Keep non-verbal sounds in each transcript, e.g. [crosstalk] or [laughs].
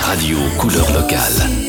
Radio couleur locale.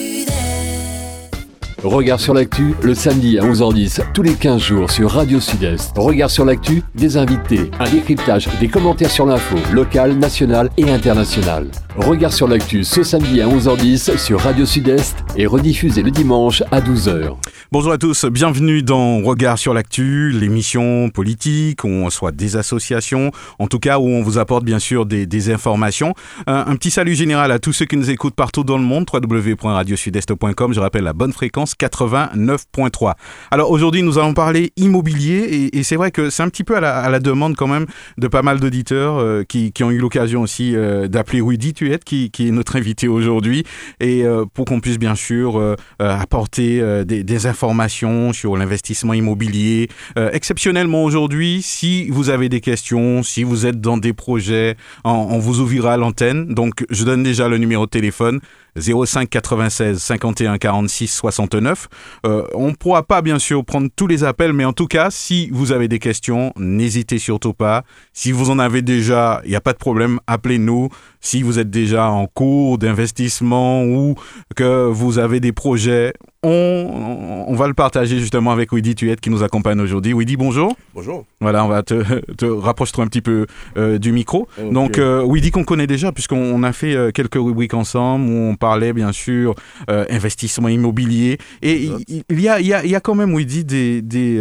Regard sur l'actu, le samedi à 11h10, tous les 15 jours sur Radio Sud-Est. Regard sur l'actu, des invités, un décryptage, des commentaires sur l'info, locale, nationale et internationale. Regard sur l'actu ce samedi à 11h10 sur Radio Sud-Est et rediffusé le dimanche à 12h. Bonjour à tous, bienvenue dans Regard sur l'actu, l'émission politique où on soit des associations, en tout cas où on vous apporte bien sûr des, informations. Un, petit salut général à tous ceux qui nous écoutent partout dans le monde, www.radiosudest.com, je rappelle la bonne fréquence 89.3. Alors aujourd'hui nous allons parler immobilier et, c'est vrai que c'est un petit peu à la, demande quand même de pas mal d'auditeurs euh, qui, ont eu l'occasion aussi euh, d'appeler Rudy Tuette qui, qui, est notre invité aujourd'hui et euh, pour qu'on puisse bien sûr apporter des, informations sur l'investissement immobilier. Exceptionnellement aujourd'hui, si vous avez des questions, si vous êtes dans des projets, on, on vous ouvrira l'antenne. Donc, je donne déjà le numéro de téléphone 05 96 51 46 69. Euh, on ne pourra pas bien sûr prendre tous les appels, mais en tout cas, si vous avez des questions, n'hésitez surtout pas. Si vous en avez déjà, il n'y a pas de problème, appelez-nous. Si vous êtes déjà en cours d'investissement ou que vous avez des projets, on, on, va le partager justement avec Widi Tuette qui nous accompagne aujourd'hui. Widi, bonjour. Bonjour. Voilà, on va te, te rapprocher un petit peu euh, du micro. Okay. Donc, euh, Widi qu'on connaît déjà puisqu'on a fait euh, quelques rubriques ensemble où on parlait bien sûr euh, investissement immobilier. Et il, il, y a, il, y a, il y a quand même, Widi, des, des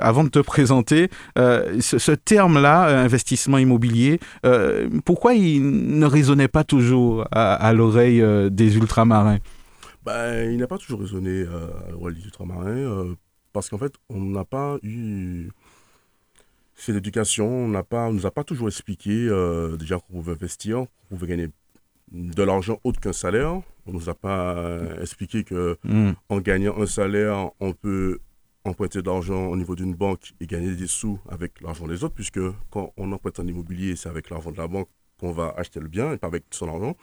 avant de te présenter, ce, ce terme-là, investissement immobilier, pourquoi il ne résonnait pas toujours à, à l'oreille des ultramarins ben, il n'a pas toujours résonné euh, à l'oreille des ultramarins euh, parce qu'en fait, on n'a pas eu cette éducation, on n'a pas, on nous a pas toujours expliqué euh, déjà qu'on pouvait investir, qu'on pouvait gagner de l'argent autre qu'un salaire. On nous a pas expliqué que mm. en gagnant un salaire, on peut emprunter de l'argent au niveau d'une banque et gagner des sous avec l'argent des autres, puisque quand on emprunte un immobilier, c'est avec l'argent de la banque qu'on va acheter le bien et pas avec son argent.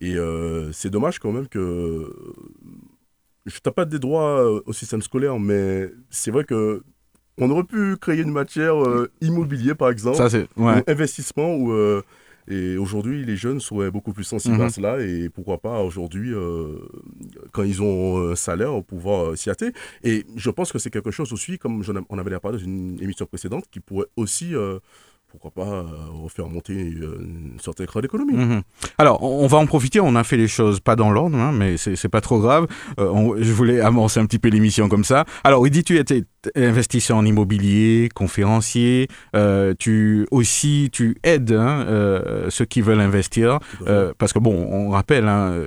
Et euh, c'est dommage quand même que je tape pas des droits euh, au système scolaire, mais c'est vrai que on aurait pu créer une matière euh, immobilier, par exemple, Ça, ouais. ou investissement, où, euh, et aujourd'hui, les jeunes seraient beaucoup plus sensibles Mhm. à cela, et pourquoi pas aujourd'hui, euh, quand ils ont un salaire, pouvoir s'y hâter. Et je pense que c'est quelque chose aussi, comme on avait parlé dans une émission précédente, qui pourrait aussi pourquoi pas euh, faire monter euh, une certaine écran d'économie. Mmh. Alors, on va en profiter, on a fait les choses pas dans l'ordre, hein, mais c'est pas trop grave. Euh, on, je voulais amorcer un petit peu l'émission comme ça. Alors, dit tu étais investisseur en immobilier, conférencier, euh, tu aussi tu aides hein, euh, ceux qui veulent investir, euh, parce que bon, on rappelle, hein,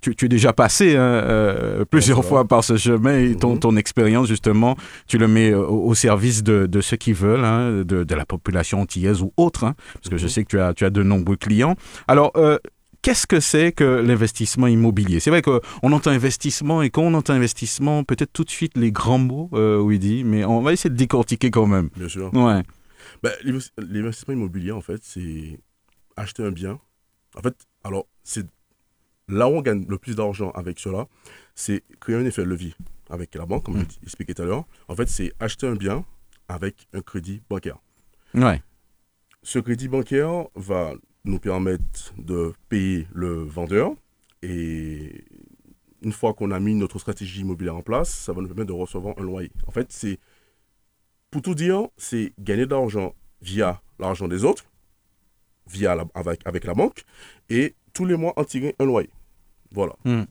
tu, tu, es déjà passé hein, plusieurs fois par ce chemin et ton, mmh. ton expérience justement, tu le mets au, au service de, de, ceux qui veulent, de, de, la population antillaise ou autre, parce que je sais que tu as, tu as de nombreux clients. Alors, qu'est-ce que c'est que l'investissement immobilier? C'est vrai qu'on entend investissement et quand on entend investissement, peut-être tout de suite les grands mots, euh, oui dit, mais on va essayer de décortiquer quand même. Bien sûr. Ouais. Ben, l'investissement immobilier, en fait, c'est acheter un bien. En fait, alors, c'est là où on gagne le plus d'argent avec cela, c'est créer un effet de levier avec la banque, comme mmh. je expliqué tout à l'heure. En fait, c'est acheter un bien avec un crédit bancaire. Ouais. Ce crédit bancaire va nous permettre de payer le vendeur et une fois qu'on a mis notre stratégie immobilière en place, ça va nous permettre de recevoir un loyer. En fait, c'est pour tout dire, c'est gagner de l'argent via l'argent des autres, via avec, avec la banque, et tous les mois en tirer un loyer. Voilà. Mmh.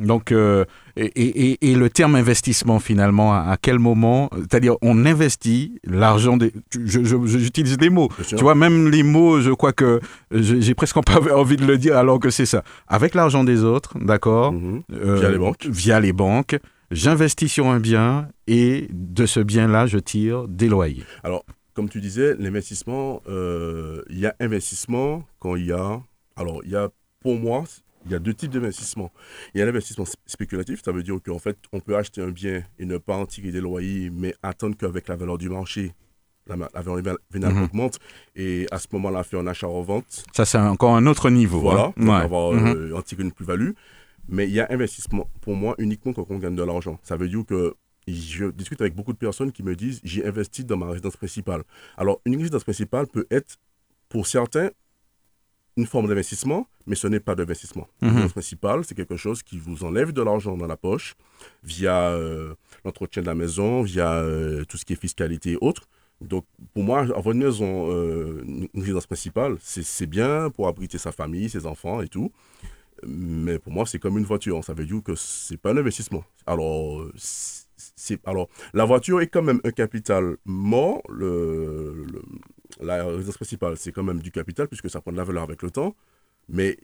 Donc, euh, et, et, et, le terme investissement, finalement, à, à quel moment C'est-à-dire, on investit l'argent des. J'utilise les mots. Tu vois, même les mots, je crois que j'ai presque pas [laughs] envie de le dire alors que c'est ça. Avec l'argent des autres, d'accord mm -hmm. euh, Via les banques. Via les banques. J'investis sur un bien et de ce bien-là, je tire des loyers. Alors, comme tu disais, l'investissement, euh, il y a investissement quand il y a. Alors, il y a, pour moi, il y a deux types d'investissement. Il y a l'investissement spéculatif, ça veut dire qu'en fait, on peut acheter un bien et ne pas en tirer des loyers, mais attendre qu'avec la valeur du marché, la, la valeur vénale mm -hmm. augmente et à ce moment-là, faire un achat-revente. Ça, c'est encore un autre niveau. Voilà, hein. pour ouais. avoir, mm -hmm. euh, en tirer une plus-value. Mais il y a investissement, pour moi, uniquement quand on gagne de l'argent. Ça veut dire que je discute avec beaucoup de personnes qui me disent j'ai investi dans ma résidence principale. Alors, une résidence principale peut être, pour certains, une forme d'investissement, mais ce n'est pas d'investissement. Mhm. Le principal, c'est quelque chose qui vous enlève de l'argent dans la poche via euh, l'entretien de la maison, via euh, tout ce qui est fiscalité et autres. Donc, pour moi, avoir une maison, euh, une résidence principale, c'est bien pour abriter sa famille, ses enfants et tout. Mais pour moi, c'est comme une voiture. Ça veut dire que c'est pas un investissement. Alors, alors la voiture est quand même un capital mort. Le, le- la résidence principale, c'est quand même du capital puisque ça prend de la valeur avec le temps. Mais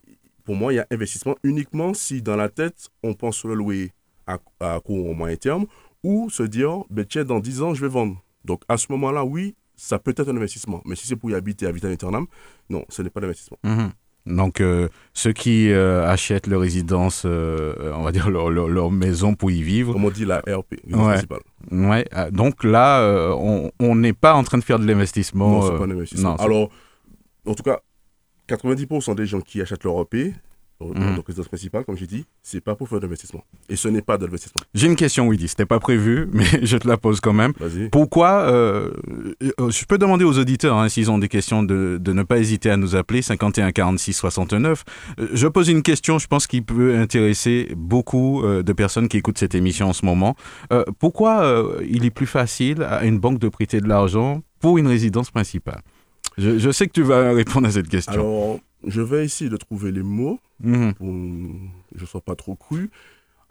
pour moi, il y a investissement uniquement si dans la tête, on pense le louer à, à court ou moyen terme ou se dire, ben, tiens, dans 10 ans, je vais vendre. Donc à ce moment-là, oui, ça peut être un investissement. Mais si c'est pour y habiter à vitam non, ce n'est pas d'investissement. Mhm. Donc, euh, ceux qui euh, achètent leur résidence, euh, on va dire leur, leur- leur maison pour y vivre, Comme on dit la RP, Ouais. principale. ouais, donc là, on- n'est pas en train de faire de l'investissement. Non, c'est pas un investissement. non, Alors, en tout cas, 90% des gens qui achètent leur EP, Donc résidence principale, comme j'ai dit, c'est pas pour faire d'investissement. Et ce n'est pas d'investissement. J'ai une question, Willy. C'était pas prévu, [laughs] mais je te la pose quand même. Vas-y. Pourquoi euh, euh, Je peux demander aux auditeurs, hein, s'ils ont des questions, de, de ne pas hésiter à nous appeler 51 46 69. Euh, Je pose une question, je pense, qui peut intéresser beaucoup euh, de personnes qui écoutent cette émission en ce moment. Euh, pourquoi euh, il est plus facile à une banque de prêter de l'argent pour une résidence principale? Je, je sais que tu vas répondre à cette question. Alors, je vais essayer de trouver les mots Mhm. pour que je ne sois pas trop cru.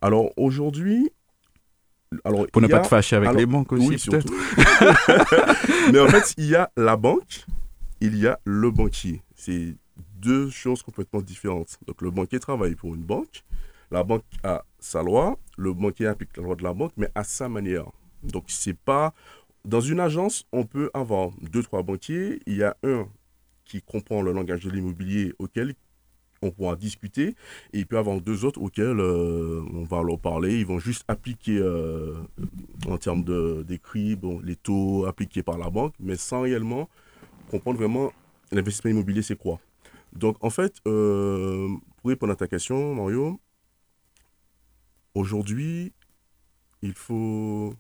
Alors, aujourd'hui. Alors, Pour ne pas a- te fâcher avec alors, les banques aussi, Oui, peut-être. [laughs] Mais en fait, il y a la banque, il y a le banquier. C'est deux choses complètement différentes. Donc, le banquier travaille pour une banque. La banque a sa loi. Le banquier applique la loi de la banque, mais à sa manière. Donc, c'est pas. Dans une agence, on peut avoir deux, trois banquiers. Il y a un qui comprend le langage de l'immobilier auquel on pourra discuter. Et il peut y avoir deux autres auxquels euh, on va leur parler. Ils vont juste appliquer euh, en termes de- d'écrit bon, les taux appliqués par la banque, mais sans réellement comprendre vraiment l'investissement immobilier, c'est quoi. Donc en fait, euh, pour répondre à ta question, Mario, aujourd'hui, il faut,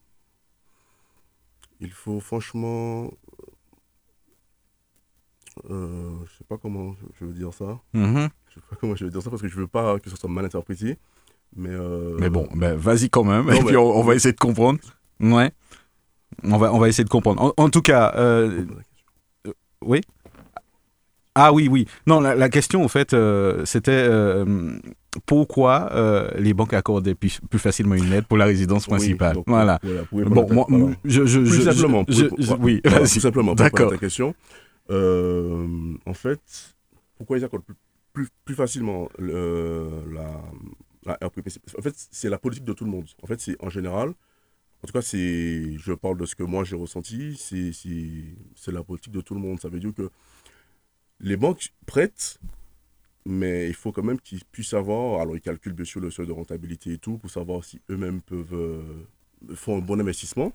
il faut franchement, euh, je sais pas comment je veux dire ça. Mhm. Je sais pas comment je vais dire ça parce que je veux pas que ce soit mal interprété. Mais, euh, Mais bon, ben, vas-y quand même, Non, et mais- puis on, on va essayer de comprendre. Ouais. On va, on va essayer de comprendre. En, en tout cas, euh, oui. Ah oui, oui. Non, la, la question, en fait, euh, c'était euh, pourquoi euh, les banques accordaient plus, plus facilement une aide pour la résidence Oui, principale? donc, voilà. voilà, Bon, moi, je, je, Plus je- simplement, je- pour- je- pour- oui, voilà, vas-y. plus simplement, D'accord. à ta question, euh, en fait, pourquoi ils accordent plus, plus, plus facilement le- la, la RPP En fait, c'est la politique de tout le monde. En fait, c'est en général, en tout cas, je parle de ce que moi j'ai ressenti, c'est, la politique de tout le monde. Ça veut dire que les banques prêtent, mais il faut quand même qu'ils puissent savoir, alors ils calculent bien sûr le seuil de rentabilité et tout, pour savoir si eux-mêmes peuvent, euh, font un bon investissement.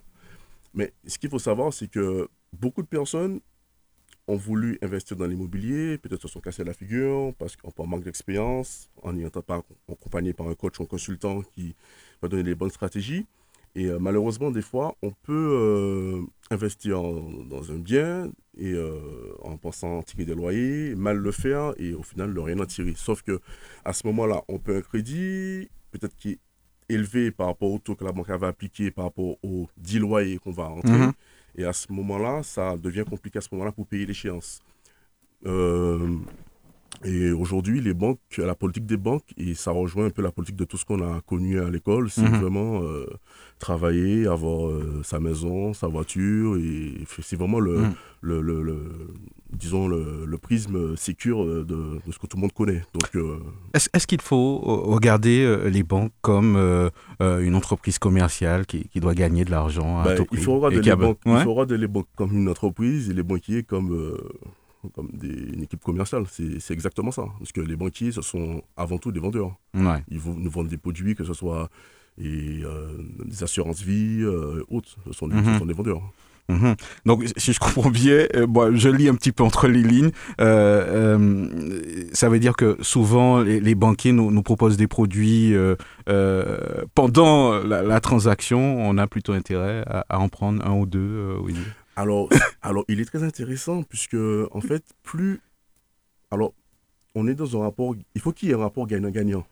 Mais ce qu'il faut savoir, c'est que beaucoup de personnes ont voulu investir dans l'immobilier, peut-être se sont cassés la figure parce qu'on manque d'expérience, en n'y étant pas accompagné par un coach ou un consultant qui va donner les bonnes stratégies. Et euh, malheureusement, des fois, on peut euh, investir dans un bien et euh, en pensant tirer des loyers, mal le faire et au final ne rien en tirer. Sauf que à ce moment-là, on peut un crédit, peut-être qui est élevé par rapport au taux que la banque avait appliqué, par rapport aux 10 loyers qu'on va rentrer. Mhm. Et à ce moment-là, ça devient compliqué à ce moment-là pour payer l'échéance. Euh, et aujourd'hui, les banques, la politique des banques, et ça rejoint un peu la politique de tout ce qu'on a connu à l'école, c'est Mhm. vraiment euh, travailler, avoir euh, sa maison, sa voiture, et c'est vraiment le, Mhm. le, le- le- disons, le, le prisme sécure de, de ce que tout le monde connaît. Donc, euh, Est-ce qu'il faut euh, regarder euh, les banques comme euh, euh, une entreprise commerciale qui, qui doit gagner de l'argent à Ben, tout il prix faut regarder les a il faut regarder les banques comme une entreprise et les banquiers comme, euh, comme des, une équipe commerciale. C'est exactement ça. Parce que les banquiers, ce sont avant tout des vendeurs. Ouais. Ils vont nous vendent des produits, que ce soit et, euh, des assurances vie, euh, autres. Ce sont, des, Mhm. ce sont des vendeurs. Mhm. Donc, si je comprends bien, euh, bon, je lis un petit peu entre les lignes. euh, euh, ça veut dire que souvent, les, les banquiers nous, nous proposent des produits pendant la, la transaction. On a plutôt intérêt à, à en prendre un ou deux. oui. Alors, alors, il est très intéressant puisque, en fait, plus. Alors, on est dans un rapport, il faut qu'il y ait un rapport gagnant-gagnant.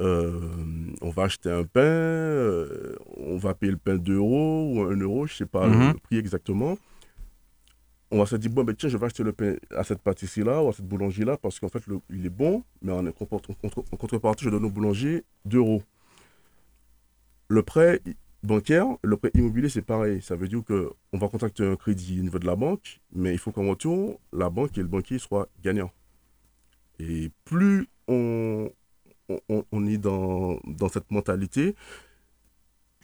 Euh, on va acheter un pain, euh, on va payer le pain 2 euros ou 1 euro, je ne sais pas Mhm. le prix exactement. On va se dire, bon, ben, tiens, je vais acheter le pain à cette pâtisserie-là ou à cette boulangerie-là parce qu'en fait, le- il est bon, mais en, en en contrepartie, je donne au boulanger 2 euros. Le prêt bancaire, le prêt immobilier, c'est pareil. Ça veut dire qu'on va contracter un crédit au niveau de la banque, mais il faut qu'en retour, la banque et le banquier soient gagnants. Et plus on, on- on, est dans, dans cette mentalité,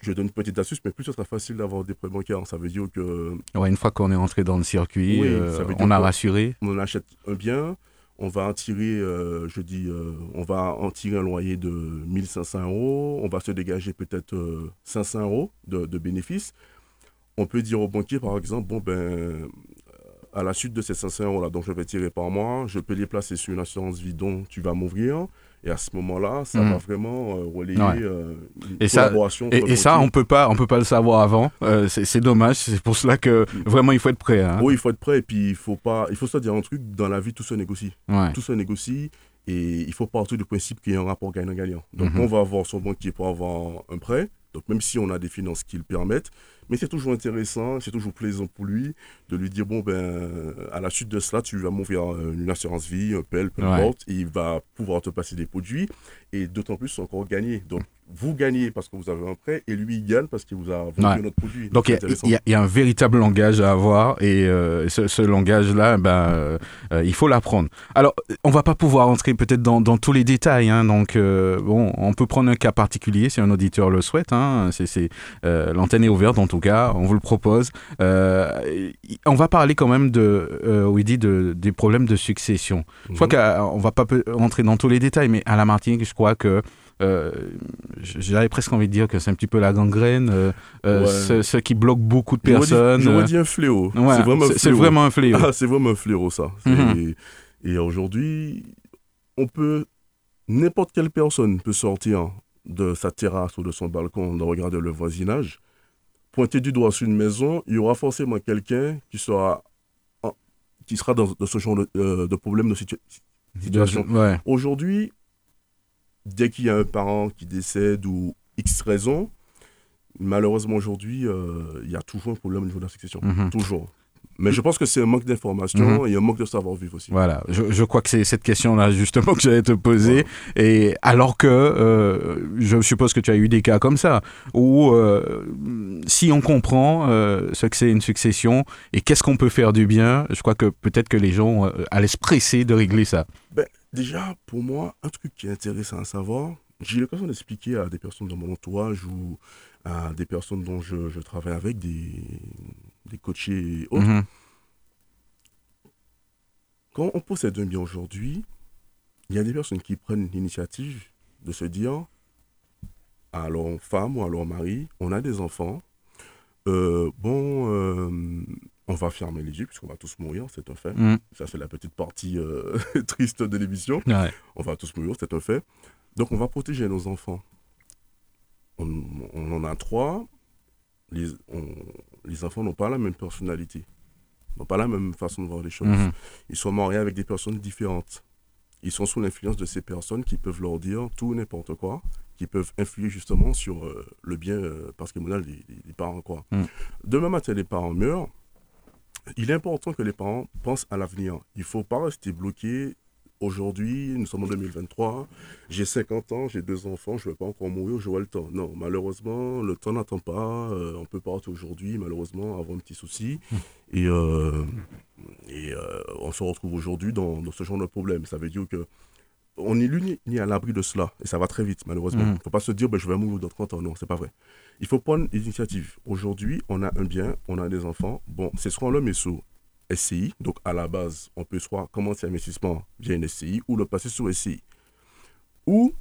je donne une petite astuce, mais plus ce sera facile d'avoir des prêts bancaires. Ça veut dire que Ouais, une fois qu'on est entré dans le circuit, Oui, euh, on a rassuré. on achète un bien, on va en tirer, euh, je dis, euh, on va un loyer de 1500 euros, on va se dégager peut-être euh, 500 euros de, de bénéfices. On peut dire au banquier, par exemple, bon, ben, euh, à la suite de ces 500 euros-là dont je vais tirer par mois, je peux les placer sur une assurance vie dont tu vas m'ouvrir. Et à ce moment-là, ça Mhm. va vraiment euh, relayer Ouais. euh, une Et ça- collaboration. entre Et, ça, on peut pas, on peut pas le savoir avant. Euh, c'est dommage. C'est pour cela que vraiment il faut être prêt. hein. Oui, il faut être prêt et puis il faut pas, il faut se dire un truc, dans la vie, tout se négocie. Ouais. tout se négocie et il faut partir du principe qu'il y a un rapport gagnant-gagnant. Donc Mhm. on va avoir son banquier pour avoir un prêt, donc même si on a des finances qui le permettent, mais c'est toujours intéressant, c'est toujours plaisant pour lui de lui dire bon ben à la suite de cela tu vas m'ouvrir une assurance vie, un PEL, peu Ouais. importe, et il va pouvoir te passer des produits et d'autant plus encore gagner. Donc vous gagnez parce que vous avez un prêt et lui il gagne parce qu'il vous a vendu Ouais. notre produit. Donc il y a- y, y un véritable langage à avoir et euh, ce, ce langage-là, ben, euh, euh, il faut l'apprendre. Alors, on va pas pouvoir entrer peut-être dans, dans tous les détails. hein, donc, euh, bon, on peut prendre un cas particulier si un auditeur le souhaite. Hein, c'est, l'antenne est ouverte en tout cas, on vous le propose. On va parler quand même de, dit de, des problèmes de succession. Je crois Mhm. qu'on va pas rentrer dans tous les détails, mais à la Martinique, je crois que euh, j'avais presque envie de dire que c'est un petit peu la gangrène, euh, euh, Ouais. ce, ce qui bloque beaucoup de personnes. J'aurais euh, dit un fléau. ouais, c'est vraiment un fléau. vraiment un fléau. Ah, c'est vraiment un fléau, ça. Mhm. Et aujourd'hui, on peut. N'importe quelle personne peut sortir de sa terrasse ou de son balcon, de regarder le voisinage, pointer du doigt sur une maison, il y aura forcément quelqu'un qui sera, en- qui sera dans, dans ce genre de, euh, de problème, de situa- situation. Ouais. Aujourd'hui, dès qu'il y a un parent qui décède ou X raison, malheureusement aujourd'hui, euh, il y a toujours un problème au niveau de la succession. Mhm. Toujours. Mais je pense que c'est un manque d'information et un manque de savoir-vivre aussi. Voilà, je, je crois que c'est cette question-là justement que j'allais te poser. Et alors que euh, je suppose que tu as eu des cas comme ça, où euh, si on comprend euh, ce que c'est une succession et qu'est-ce qu'on peut faire du bien, je crois que peut-être que les gens allaient se presser de régler ça. Ben, déjà, pour moi, un truc qui est intéressant à savoir, j'ai l'occasion d'expliquer à des personnes dans mon entourage ou à des personnes dont je, je travaille avec, des, des coachés et autres. Mhm. Quand on possède un bien aujourd'hui, il y a des personnes qui prennent l'initiative de se dire à leur femme ou à leur mari, on a des enfants, euh, bon, euh, on va fermer les yeux puisqu'on va tous mourir, c'est un fait. Mhm. Ça, c'est la petite partie euh, [laughs] triste de l'émission. Ouais. On va tous mourir, c'est un fait. Donc, on va protéger nos enfants. On, on en a trois. Les, on- les enfants n'ont pas la même personnalité, n'ont pas la même façon de voir les choses. Mhm. Ils sont mariés avec des personnes différentes. Ils sont sous l'influence de ces personnes qui peuvent leur dire tout n'importe quoi, qui peuvent influer justement sur euh, le bien euh, patrimonial des, des- des parents. Quoi. Mm. Demain matin, les parents meurent. Il est important que les parents pensent à l'avenir. Il ne faut pas rester bloqué. Aujourd'hui, nous sommes en 2023, j'ai 50 ans, j'ai deux enfants, je ne vais pas encore mourir, j'aurai le temps. Non, malheureusement, le temps n'attend pas. euh, on peut partir aujourd'hui, malheureusement, avoir un petit souci. [laughs] Et, euh, et euh, on se retrouve aujourd'hui dans, dans ce genre de problème. Ça veut dire que on n'est l'uni ni à l'abri de cela. Et ça va très vite, malheureusement. Il Mhm. ne faut pas se dire, ben, je vais mourir dans 30 ans. Non, c'est pas vrai. Il faut prendre l'initiative. Aujourd'hui, on a un bien, on a des enfants. Bon, c'est soit est sous SCI. Donc, à la base, on peut soit commencer l'investissement via une SCI ou le passer sur SCI. Ou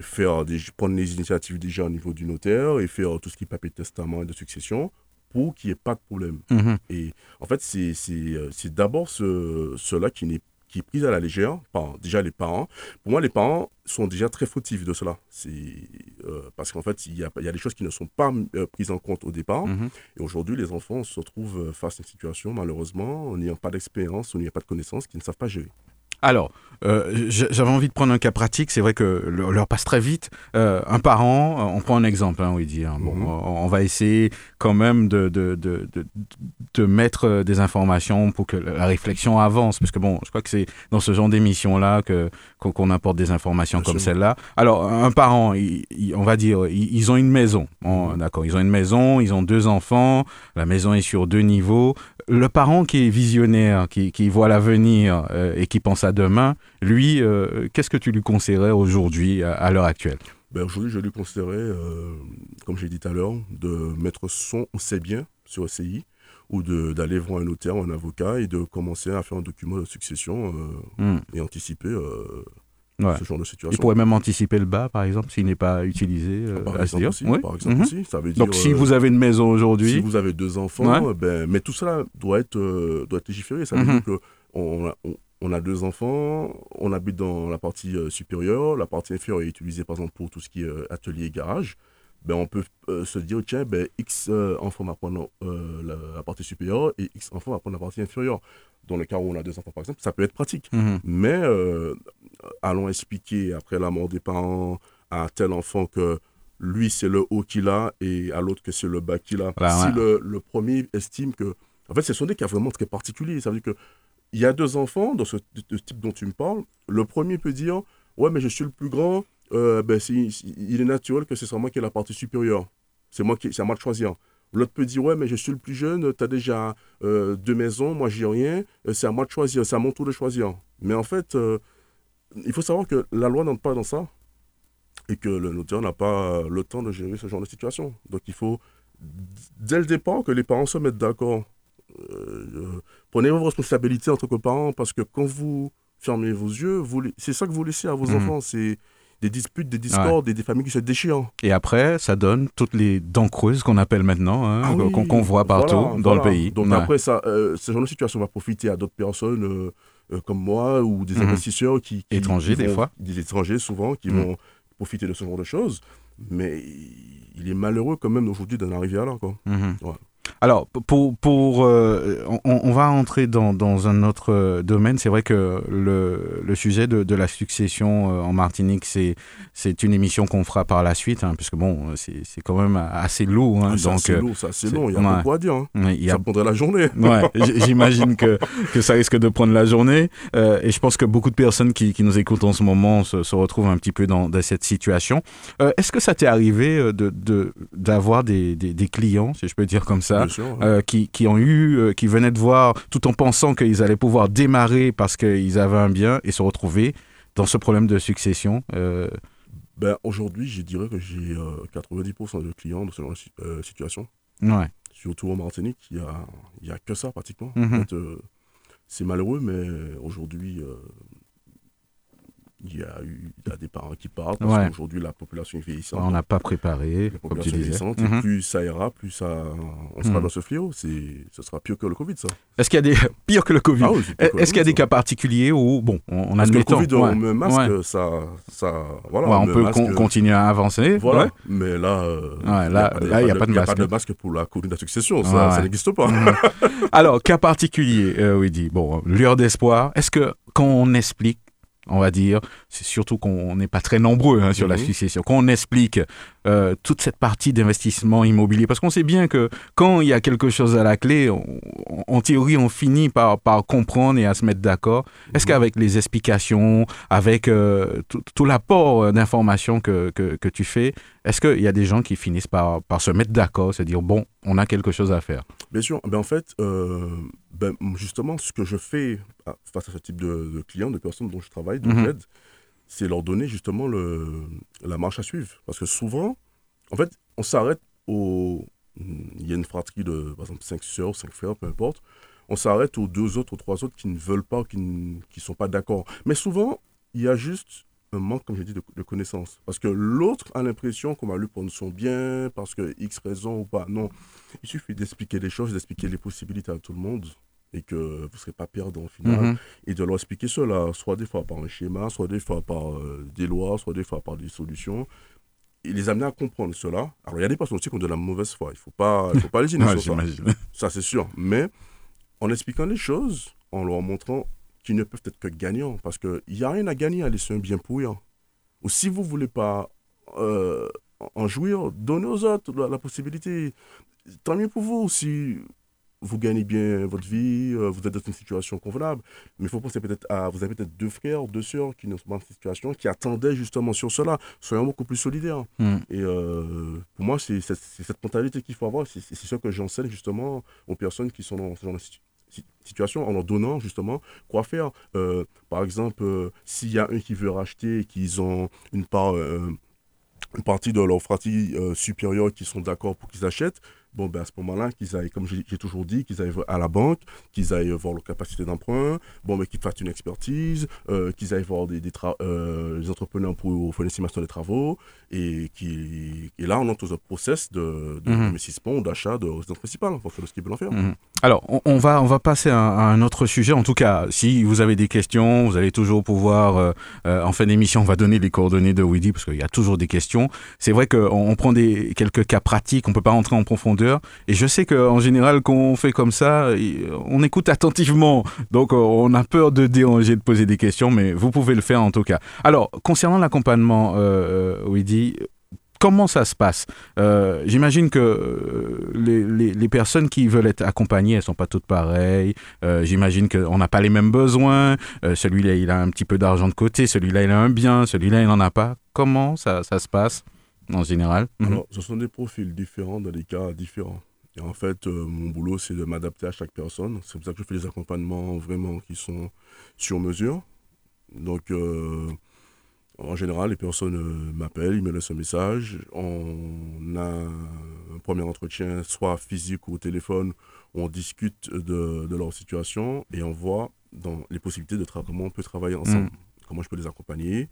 faire des, prendre les initiatives déjà au niveau du notaire et faire tout ce qui est papier de testament et de succession pour qu'il n'y ait pas de problème. Mhm. Et en fait, c'est euh, c'est d'abord ce, cela qui, n'est, qui est pris à la légère par déjà les parents. Pour moi, les parents sont déjà très fautifs de cela. C'est, euh, parce qu'en fait, il y a, il y a des choses qui ne sont pas euh, prises en compte au départ. Mhm. Et aujourd'hui, les enfants se retrouvent face à une situation, malheureusement, en n'ayant pas d'expérience, en n'ayant pas de connaissances, qui ne savent pas gérer. Alors, euh, j'avais envie de prendre un cas pratique. C'est vrai que l'heure passe très vite. Euh, un parent, euh, on prend un exemple, hein, oui, dire. Bon, mhm. on va essayer quand même de, de, de, de, mettre des informations pour que la réflexion avance. Parce que bon, je crois que c'est dans ce genre d'émission-là que, qu'on, apporte des informations comme celle-là. Alors, un parent, on va dire, ils, ont une maison. Mhm. d'accord, ils ont une maison, ils ont deux enfants. La maison est sur deux niveaux. Le parent qui est visionnaire, qui, qui voit l'avenir et qui pense à demain, lui, euh, qu'est-ce que tu lui conseillerais aujourd'hui, à, l'heure actuelle? Ben Aujourd'hui, je lui conseillerais, euh, comme j'ai dit tout à l'heure, de mettre son sait bien sur SCI ou d'aller voir un notaire ou un avocat et de commencer à faire un document de succession euh, hmm. et anticiper ce genre de situation. Il pourrait même anticiper le bas, par exemple, s'il n'est pas utilisé. par, exemple aussi, par exemple aussi, Ça veut dire, Donc, si vous avez une maison aujourd'hui. Si vous avez deux enfants, ben, mais tout cela doit être, doit être légiféré. Ça veut mhm. dire que on, on a deux enfants, on habite dans la partie euh, supérieure, la partie inférieure est utilisée par exemple pour tout ce qui est euh, atelier et garage. Ben, on peut euh, se dire, tiens, ben, X enfants va prendre la, partie supérieure et X enfants va prendre la partie inférieure. Dans le cas où on a deux enfants, par exemple, ça peut être pratique. Mhm. Mais allons expliquer après la mort des parents à tel enfant que lui, c'est le haut qu'il a et à l'autre que c'est le bas qu'il a. si le, le, premier estime que. En fait, ce sont des cas vraiment très particuliers. Ça veut dire que il y a deux enfants dans ce, type dont tu me parles. Le premier peut dire Ouais, mais je suis le plus grand, euh, ben, il est naturel que ce soit moi qui ai la partie supérieure. C'est moi qui, c'est à moi de choisir. L'autre peut dire Ouais, mais je suis le plus jeune, tu as déjà euh, deux maisons, moi j'ai rien, euh, c'est à moi de choisir, c'est à mon tour de choisir. Mais en fait, il faut savoir que la loi n'entre pas dans ça et que le notaire n'a pas le temps de gérer ce genre de situation. Donc il faut, dès le départ, que les parents se mettent d'accord prenez vos responsabilités en tant que parents parce que quand vous fermez vos yeux, c'est ça que vous laissez à vos mhm. enfants. C'est des disputes, des discordes, des, familles qui se déchirent. Et après, ça donne toutes les dents creuses qu'on appelle maintenant, hein, ah qu'on voit partout dans le pays. Donc après, ça, euh, ce genre de situation va profiter à d'autres personnes euh, comme moi ou des mhm. investisseurs qui, Étrangers, des fois. Des étrangers, souvent, qui mhm. vont profiter de ce genre de choses. Mais il est malheureux quand même aujourd'hui d'en arriver à là. Quoi. Alors, pour, pour euh, on, va entrer dans, dans un autre euh, domaine. C'est vrai que le, le sujet de, de, la succession euh, en Martinique, c'est, c'est une émission qu'on fera par la suite, hein, puisque bon, c'est, c'est quand même assez lourd. Hein, ah, c'est assez lourd, c'est assez long. Il y a beaucoup à dire. Hein. A... Ça prendrait la journée. [laughs] Ouais, j'imagine que, que ça risque de prendre la journée. et je pense que beaucoup de personnes qui, qui nous écoutent en ce moment se, se retrouvent un petit peu dans, dans cette situation. est-ce que ça t'est arrivé de, de, d'avoir des, des, des clients, si je peux dire comme ça, euh, qui, qui, ont eu, euh, qui venaient de voir tout en pensant qu'ils allaient pouvoir démarrer parce qu'ils avaient un bien et se retrouver dans ce problème de succession euh. ben, Aujourd'hui, je dirais que j'ai 90% de clients dans ce genre de situation. Ouais. Surtout en Martinique, il n'y a, y a que ça pratiquement. Mhm. c'est malheureux, mais aujourd'hui, il y a eu des parents qui partent parce qu'aujourd'hui la population est vieillissante. On n'a pas préparé. La population vieillissante. et mhm. plus ça ira, plus ça, on sera mhm. dans ce fléau. ce sera pire que le Covid, ça. Est-ce qu'il y a des [laughs] pire que le Covid? Ah Est-ce qu'il y a des cas particuliers où bon, on, a le Covid, on met masque, ça, ça, voilà. on, peut continuer à avancer. Voilà. Mais là, euh, là, il n'y a, pas de masque. Il n'y a pas de masque pour la Covid de la succession. Ça, n'existe pas. Mhm. [laughs] Alors, cas particulier, euh, oui, dit. Bon, lueur d'espoir. Est-ce que quand on explique on va dire, c'est surtout qu'on n'est pas très nombreux hein, sur la mhm. succession, qu'on explique euh, toute cette partie d'investissement immobilier, parce qu'on sait bien que quand il y a quelque chose à la clé, en théorie, on finit par, par comprendre et à se mettre d'accord. Est-ce mhm. qu'avec les explications, avec euh, tout, l'apport d'informations que, que, tu fais, est-ce qu'il y a des gens qui finissent par, par se mettre d'accord, se dire, bon, on a quelque chose à faire? Bien sûr. Ben, en fait, euh, ben, justement, ce que je fais face à ce type de, clients, de personnes dont je travaille, de mm c'est leur donner justement le, la marche à suivre. Parce que souvent, en fait, on s'arrête au. Il y a une fratrie de, par exemple, cinq sœurs, cinq frères, peu importe. On s'arrête aux deux autres, aux trois autres qui ne veulent pas, qui ne qui sont pas d'accord. Mais souvent, il y a juste un manque, comme j'ai dit, de, de connaissances. Parce que l'autre a l'impression qu'on va lui prendre son bien, parce que X raison ou pas. Non, il suffit d'expliquer les choses, d'expliquer les possibilités à tout le monde et que vous ne serez pas perdant au final, mhm. et de leur expliquer cela, soit des fois par un schéma, soit des fois par euh, des lois, soit des fois par des solutions, et les amener à comprendre cela. Alors il y a des personnes aussi qui ont de la mauvaise foi, il ne faut pas, faut pas les [laughs] ignorer ça. ça c'est sûr, mais en expliquant les choses, en leur montrant qui ne peuvent être que gagnants. Parce qu'il n'y a rien à gagner à laisser un bien pourrir. Ou si vous ne voulez pas euh, en jouir, donnez aux autres la, la, possibilité. Tant mieux pour vous si vous gagnez bien votre vie, euh, vous êtes dans une situation convenable. Mais il faut penser peut-être à. Vous avez peut-être deux frères, deux sœurs qui ne sont pas dans cette situation, qui attendaient justement sur cela. Soyons beaucoup plus solidaires. Mm. Et euh, pour moi, c'est cette, mentalité qu'il faut avoir. C'est ce que j'enseigne justement aux personnes qui sont dans ce genre de situation en leur donnant justement quoi faire. Euh, par exemple, euh, s'il y a un qui veut racheter et qu'ils ont une part, euh, une partie de leur fratrie supérieure qui sont d'accord pour qu'ils achètent, bon, ben à ce moment-là, qu'ils aillent, comme j'ai toujours dit, qu'ils aillent à la banque, qu'ils aillent voir leur capacité d'emprunt, bon, mais qu'ils fassent une expertise, euh, qu'ils aillent voir des, des, euh, les entrepreneurs pour faire une estimation des travaux, et, qui, et là, on entre dans un process de, de d'investissement ou d'achat de résidence principale, fonction de ce qu'ils veulent en faire. Mhm. Alors, on, on va, on va passer à, à un autre sujet. En tout cas, si vous avez des questions, vous allez toujours pouvoir, euh, euh, en fin d'émission, on va donner les coordonnées de Weedy parce qu'il y a toujours des questions. C'est vrai qu'on on prend des, quelques cas pratiques, on peut pas rentrer en profondeur. Et je sais qu'en général, quand on fait comme ça, on écoute attentivement. Donc, euh, on a peur de déranger, de poser des questions, mais vous pouvez le faire en tout cas. Alors, concernant l'accompagnement, euh, euh, Weedy, Comment ça se passe? Euh, J'imagine que euh, les, personnes qui veulent être accompagnées, elles sont pas toutes pareilles. Euh, J'imagine qu'on n'a pas les mêmes besoins. Euh, celui-là, il a un petit peu d'argent de côté. Celui-là, il a un bien. Celui-là, il n'en a pas. Comment ça se passe? En général Mhm. Alors, ce sont des profils différents dans des cas différents. Et en fait, euh, mon boulot, c'est de m'adapter à chaque personne. C'est pour ça que je fais des accompagnements vraiment qui sont sur mesure. Donc, euh, en général, les personnes euh, m'appellent, ils me laissent un message. On a un premier entretien, soit physique ou au téléphone, on discute de, de leur situation et on voit dans les possibilités de comment on peut travailler ensemble, comment je peux les accompagner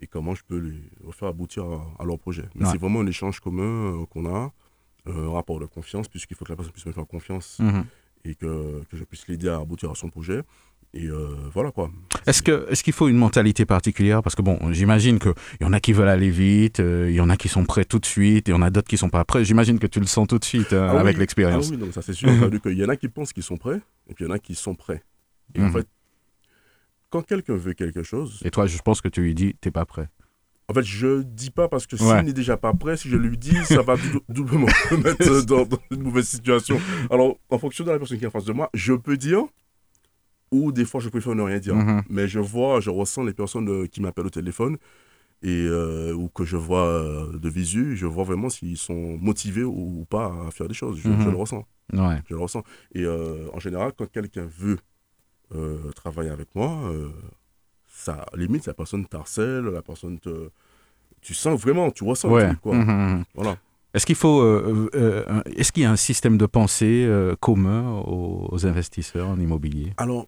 et comment je peux les faire aboutir à, à leur projet. Mais Ouais. c'est vraiment un échange commun euh, qu'on a, euh, un rapport de confiance, puisqu'il faut que la personne puisse me faire confiance Mhm. et que, que je puisse l'aider à aboutir à son projet. Et euh, voilà quoi. Est-ce que est-ce qu'il faut une mentalité particulière? Parce que bon, j'imagine qu'il y en a qui veulent aller vite, euh, il y en a qui sont prêts tout de suite, et il y en a d'autres qui sont pas prêts. J'imagine que tu le sens tout de suite euh, Ah avec l'expérience. Ah oui, non, ça c'est sûr. [laughs] Qu'il y en a qui pensent qu'ils sont prêts, et puis il y en a qui sont prêts. Et en Mhm. fait, quand quelqu'un veut quelque chose, Et toi, je pense que tu lui dis, t'es pas prêt. en fait, je dis pas parce que Ouais. s'il n'est déjà pas prêt, si je lui dis, ça va dou- doublement [laughs] me mettre [laughs] dans, dans une mauvaise situation. Alors, en fonction de la personne qui est en face de moi, je peux dire, ou des fois je préfère ne rien dire. Mhm. Mais je vois, je ressens les personnes euh, qui m'appellent au téléphone et euh, ou que je vois euh, de visu, je vois vraiment s'ils sont motivés ou, ou pas à faire des choses. Je, Mhm. je le ressens, Ouais. je le ressens. Et euh, en général, quand quelqu'un veut euh, travailler avec moi, euh, ça limite la personne t'harcèle, la personne te, tu sens vraiment, tu ressens le Ouais. truc, quoi. Mhm, mhm. Voilà. Est-ce qu'il faut, euh, euh, un- est-ce qu'il y a un système de pensée euh, commun aux, aux investisseurs en immobilier? Alors,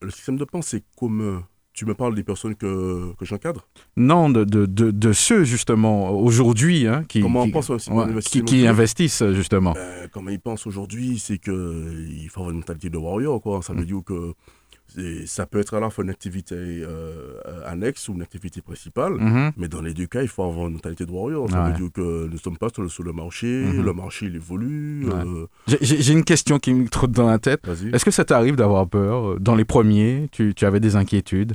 le système de pensée commun. Tu me parles des personnes que, que j'encadre? Non, de, de, de, de ceux justement aujourd'hui hein, qui, Comment on qui, pense ouais, d'investissement qui, qui investissent justement. Euh, comment ils pensent aujourd'hui, c'est qu'il faut avoir une mentalité de warrior. Quoi. Ça veut dire que c'est- ça peut être à la fois une activité euh, annexe ou une activité principale. Mhm. Mais dans les deux cas, il faut avoir une mentalité de warrior. Ça Ouais. veut dire que nous ne sommes pas sur le, sur le marché, Mhm. le marché il évolue. Ouais. euh, J'ai- une question qui me trotte dans la tête. Est-ce que ça t'arrive d'avoir peur euh, Dans les premiers, tu, tu avais des inquiétudes?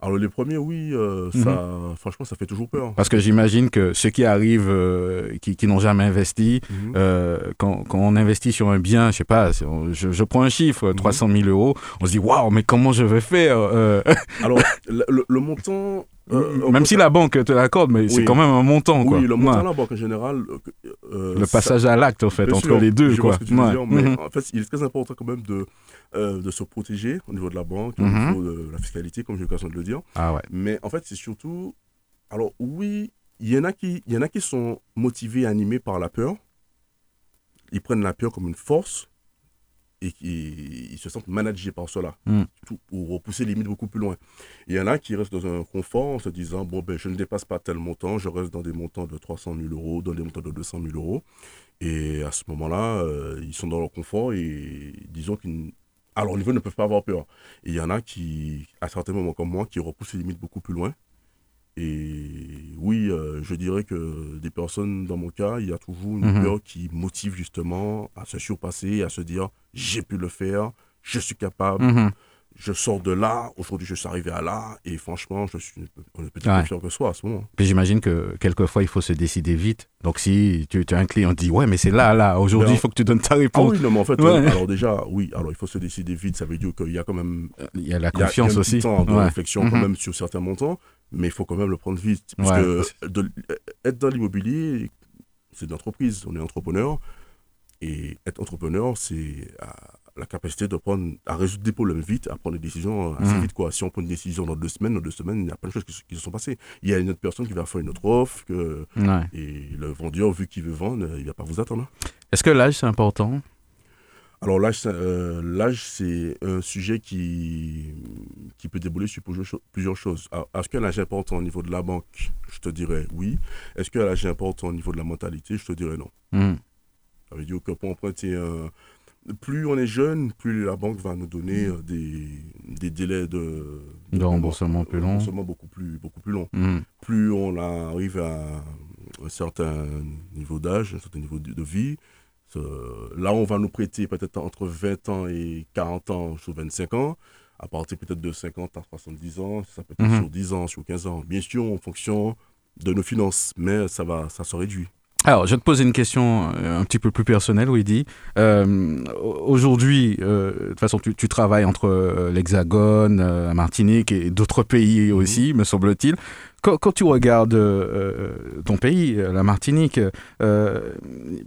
Alors les premiers, oui, euh, Mhm. ça, franchement, ça fait toujours peur. Parce que j'imagine que ceux qui arrivent, euh, qui, qui n'ont jamais investi, Mhm. euh, quand, quand on investit sur un bien, je sais pas, on- je, je prends un chiffre, 300 000 euros, on se dit waouh, mais comment je vais faire Alors, [laughs] le, montant... on Même si la banque te l'accorde, mais c'est quand même un montant, quoi. Oui, le montant Ouais. à la banque en général... Le ça- passage à l'acte, en fait, Bien entre sûr, les deux, je vois quoi. ce que tu veux Ouais. dire, mais Mhm. en fait, il est très important quand même de, euh, de se protéger au niveau de la banque, Mhm. au niveau de la fiscalité, comme j'ai eu l'occasion de le dire. Ah ouais. Mais en fait, c'est surtout. Alors, oui, il y, en a qui, y en a qui sont motivés, animés par la peur. Ils prennent la peur comme une force et qui ils se sentent managés par cela, Mm. tout, pour repousser les limites beaucoup plus loin. Il y en a qui restent dans un confort en se disant bon, ben, je ne dépasse pas tel montant, je reste dans des montants de 300 000 euros, dans des montants de 200 000 euros. Et à ce moment-là, euh, ils sont dans leur confort et disons qu'ils à leur niveau ne peuvent pas avoir peur. Et il y en a qui, à certains moments comme moi, qui repoussent les limites beaucoup plus loin. Et oui, euh, je dirais que des personnes, dans mon cas, il y a toujours une Mhm. peur qui motive justement à se surpasser, à se dire j'ai pu le faire, je suis capable, Mhm. Je sors de là, aujourd'hui je suis arrivé à là, et franchement, je suis, on est peut-être Ouais. plus que soi à ce moment. Puis j'imagine que quelquefois, il faut se décider vite. Donc si tu, tu as un client dit, ouais, mais c'est là, là, aujourd'hui, il faut que tu donnes ta Ah réponse. oui, non, mais en fait, Ouais. euh, alors déjà, oui, alors il faut se décider vite, ça veut dire qu'il y a quand même Il y a la il y a- confiance il y a un aussi. temps de Ouais. réflexion quand Mhm. même sur certains montants, mais il faut quand même le prendre vite. Parce Ouais. que de- être dans l'immobilier, c'est de l'entreprise, on est entrepreneur, et être entrepreneur, c'est euh, la capacité de prendre, à résoudre des problèmes vite, à prendre des décisions assez Mhm. vite. Quoi. Si on prend une décision dans deux semaines, dans deux semaines, il y a plein de choses qui, se- qui se sont passées. Il y a une autre personne qui va faire une autre offre, que, Ouais. et le vendeur, vu qu'il veut vendre, il ne va pas vous attendre. Est-ce que l'âge, c'est important? Alors l'âge, c'est- euh, l'âge, c'est un sujet qui, qui peut débouler sur plusieurs, cho- plusieurs choses. Alors, Est-ce que l'âge est important au niveau de la banque? Je te dirais oui. Est-ce que l'âge est important au niveau de la mentalité? Je te dirais non. Hmm. Ça veut dire que pour emprunter, un- plus on est jeune, plus la banque va nous donner euh, des, des délais de, De remboursement plus longs. remboursement beaucoup plus, beaucoup plus. Hmm. Plus on arrive à un certain niveau d'âge, un certain niveau de, de vie, là on va nous prêter peut-être entre 20 ans et 40 ans sur 25 ans, à partir peut-être de 50 à 70 ans, ça peut être Mhm. sur 10 ans, sur 15 ans. Bien sûr, en fonction de nos finances, mais ça, va, ça se réduit. Alors, je vais te poser une question euh, un petit peu plus personnelle, Weedy. Euh, Aujourd'hui, euh, de toute façon, tu, tu travailles entre euh, l'Hexagone, euh, la Martinique et d'autres pays aussi, me semble-t-il. Quand, tu regardes euh, ton pays, euh, la Martinique, euh,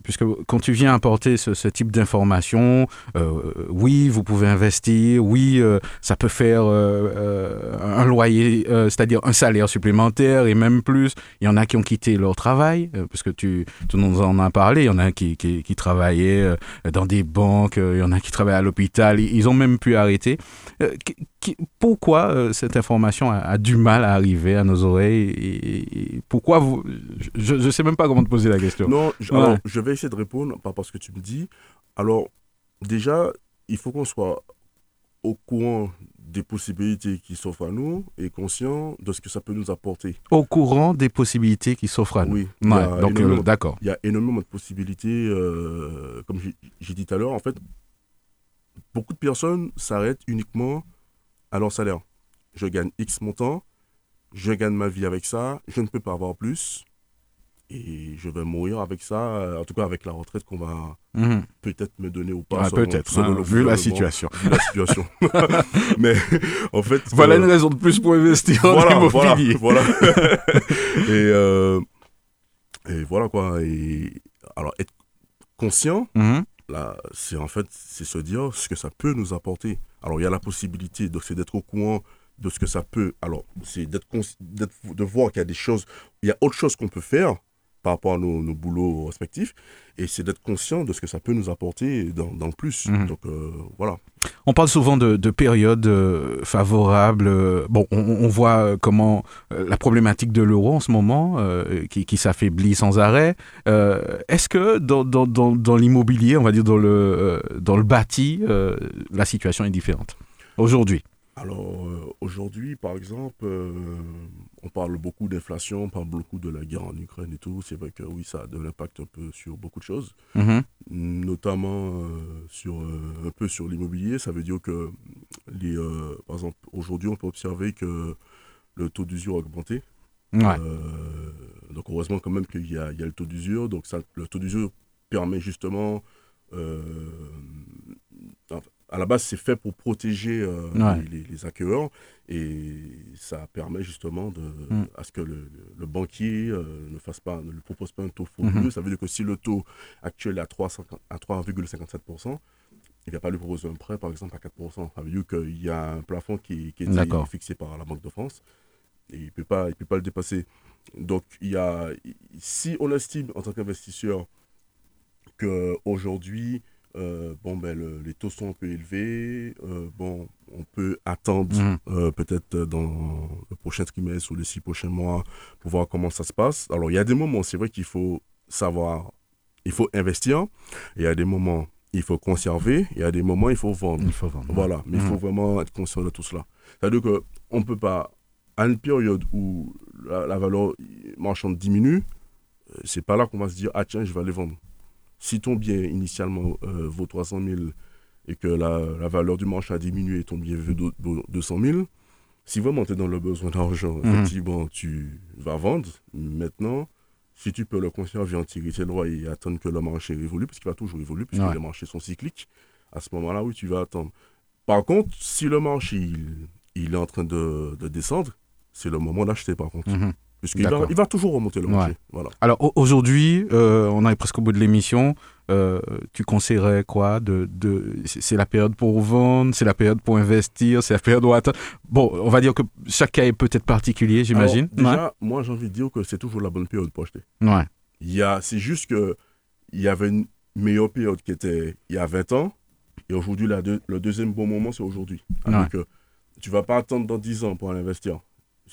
puisque quand tu viens apporter ce, type d'informations, euh, oui, vous pouvez investir, oui, euh, ça peut faire euh, euh, un loyer, euh, c'est-à-dire un salaire supplémentaire et même plus. Il y en a qui ont quitté leur travail, euh, parce que tu, nous en as parlé. Il y en a qui, qui, travaillaient euh, dans des banques, euh, il y en a qui travaillaient à l'hôpital, ils ont même pu arrêter. Qui- pourquoi euh, cette information a, a du mal à arriver à nos oreilles et, et pourquoi vous... Je ne sais même pas comment te poser la question. Non, je, Ouais. alors, je vais essayer de répondre par rapport à ce que tu me dis. Alors, déjà, il faut qu'on soit au courant des possibilités qui s'offrent à nous et conscient de ce que ça peut nous apporter. Au courant des possibilités qui s'offrent à nous. Oui, Ouais, donc, euh, d'accord. il y a énormément de possibilités. euh, comme j'ai- j'ai dit tout à l'heure, en fait, beaucoup de personnes s'arrêtent uniquement leur salaire. Je gagne X montant, je gagne ma vie avec ça, je ne peux pas avoir plus. Et je vais mourir avec ça, euh, en tout cas avec la retraite qu'on va Mhm. peut-être me donner ou pas. Selon- Peut-être, hein, vu la gouvernement, situation. vu la situation. [laughs] [laughs] Mais en fait. Voilà euh, une raison de plus pour investir voilà, voilà, immobilier. voilà. [laughs] et, euh, et voilà quoi. Et alors être conscient, Mhm. C'est en fait, c'est se dire ce que ça peut nous apporter. Alors il y a la possibilité, donc c'est d'être au courant de ce que ça peut. Alors c'est d'être- de voir qu'il y a des choses, il y a autre chose qu'on peut faire par rapport à nos, nos boulots respectifs, et c'est d'être conscient de ce que ça peut nous apporter dans, dans le plus. Mhm. Donc euh, voilà. On parle souvent de, de périodes euh, favorables. euh, Bon, on, on voit comment euh, la problématique de l'euro en ce moment, qui, qui s'affaiblit sans arrêt. Est-ce que dans, dans, dans, l'immobilier, on va dire dans le, dans le bâti, la situation est différente aujourd'hui? Alors euh, aujourd'hui, par exemple, euh, on parle beaucoup d'inflation, on parle beaucoup de la guerre en Ukraine et tout. C'est vrai que oui, ça a de l'impact un peu sur beaucoup de choses, Mhm. notamment euh, sur un peu sur l'immobilier. Ça veut dire que les, par exemple, aujourd'hui, on peut observer que le taux d'usure a augmenté. Ouais. Donc heureusement quand même qu'il y y a le taux d'usure. Donc ça, le taux d'usure permet justement, à la base c'est fait pour protéger euh, Ouais. les, les- acquéreurs et ça permet justement de, Mm. à ce que le, banquier euh, ne fasse pas, ne lui propose pas un taux Mhm. frauduleux. Ça veut dire que si le taux actuel est à 3,50 à 3,57%, il ne va pas lui proposer un prêt, par exemple, à 4%. Ça veut dire qu'il y a un plafond qui, qui est fixé par la Banque de France et il ne peut, pas- il peut pas le dépasser. Donc, il y a, si on estime en tant qu'investisseur qu'aujourd'hui, euh, bon, ben, le- les taux sont un peu élevés, euh, bon, on peut attendre Mhm. euh, peut-être dans le prochain trimestre ou les six prochains mois pour voir comment ça se passe. Alors, il y a des moments, c'est vrai qu'il faut savoir, il faut investir, et il y a des moments, il faut conserver, il y a des moments, il faut vendre. Il faut vendre. Voilà, mais il Mhm. faut vraiment être conscient de tout cela. C'est-à-dire qu'on ne peut pas, à une période où la, la valeur marchande diminue, c'est pas là qu'on va se dire, ah tiens, je vais aller vendre. Si ton bien initialement euh, vaut 300 000 et que la, la valeur du marché a diminué et ton bien veut 200 000, si vraiment tu es dans le besoin d'argent, Mhm. effectivement, tu vas vendre. Maintenant, si tu peux le conserver en tirer tes lois et attendre que le marché évolue, parce qu'il va toujours évoluer, puisque Ouais. les marchés sont cycliques, à ce moment-là, oui, tu vas attendre. Par contre, si le marché il, il est en train de, de descendre, c'est le moment d'acheter, par contre. Mhm. Puisqu'il va, il va toujours remonter le Ouais. marché. Voilà. Alors au- aujourd'hui, euh, on est presque au bout de l'émission. euh, tu conseillerais quoi de, de, C'est la période pour vendre, c'est la période pour investir, c'est la période où attendre. Bon, on va dire que chaque cas est peut-être particulier, j'imagine. Déjà, moi, j'ai envie de dire que c'est toujours la bonne période pour acheter. Ouais. Ouais. Il y a, c'est juste que il y avait une meilleure période qui était il y a 20 ans, et aujourd'hui, deux- le deuxième bon moment, c'est aujourd'hui. Ouais. Donc, euh, tu vas pas attendre dans 10 ans pour aller investir.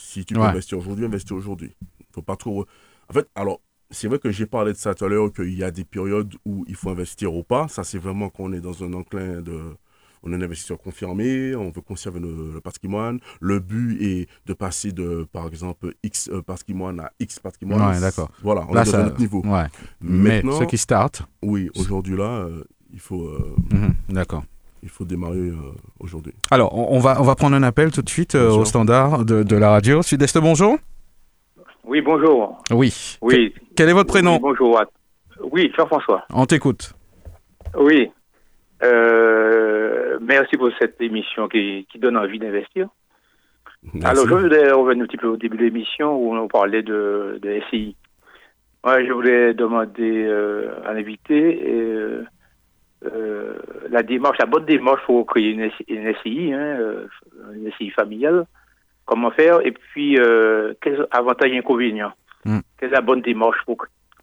Si tu peux Ouais. investir aujourd'hui, investir aujourd'hui. faut pas trop. En fait, alors, c'est vrai que j'ai parlé de ça tout à l'heure, qu'il y a des périodes où il faut investir ou pas. Ça, c'est vraiment qu'on est dans un enclin de. On est un investisseur confirmé, on veut conserver le, le patrimoine. Le but est de passer de, par exemple, X euh, patrimoine à X patrimoine. Ouais, d'accord. Voilà, on Là, est dans ça- un autre niveau. Ouais. Mais ceux qui startent. oui, aujourd'hui là, euh, il faut, euh, Mhm, D'accord. Il faut démarrer euh, aujourd'hui. Alors, on, on va, on va prendre un appel tout de suite euh, au standard de, de la radio. Sud-Est, bonjour Oui, bonjour. Oui. Oui. Que- quel est votre prénom Oui, bonjour. Oui, Jean-François. On t'écoute. Oui. Euh, merci pour cette émission qui, qui donne envie d'investir. Merci. Alors, je voulais revenir un petit peu au début de l'émission où on parlait de, de SCI. Moi, je voulais demander euh, à l'invité euh, la démarche, la bonne démarche pour créer une, SCI, une SCI, hein, euh, une SCI familiale. Comment faire? Et puis, euh, quels avantages et inconvénients? Hmm. Quelle est la bonne démarche pour,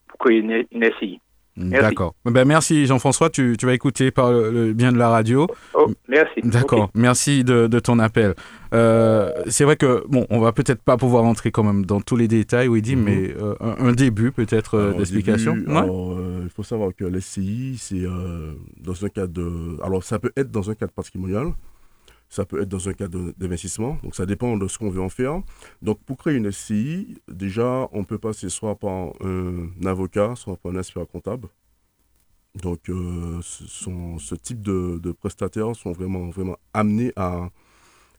pour créer une, une SCI. D'accord. Ben, merci Jean-François, tu, tu vas écouter par le, le bien de la radio. Oh, merci. D'accord, merci de, de ton appel. Euh, c'est vrai que, bon, on va peut-être pas pouvoir entrer quand même dans tous les détails, oui, dit, Mhm. mais euh, un, un début peut-être euh, d'explication. Ouais. alors, euh, il faut savoir que l'SCI, c'est dans un cadre de. Alors, ça peut être dans un cadre patrimonial, ça peut être dans un cadre d'investissement, donc ça dépend de ce qu'on veut en faire. Donc, pour créer une SCI, déjà, on peut passer soit par un avocat, soit par un expert comptable. Donc, euh, ce, sont- ce type de, de prestataires sont vraiment, vraiment amenés à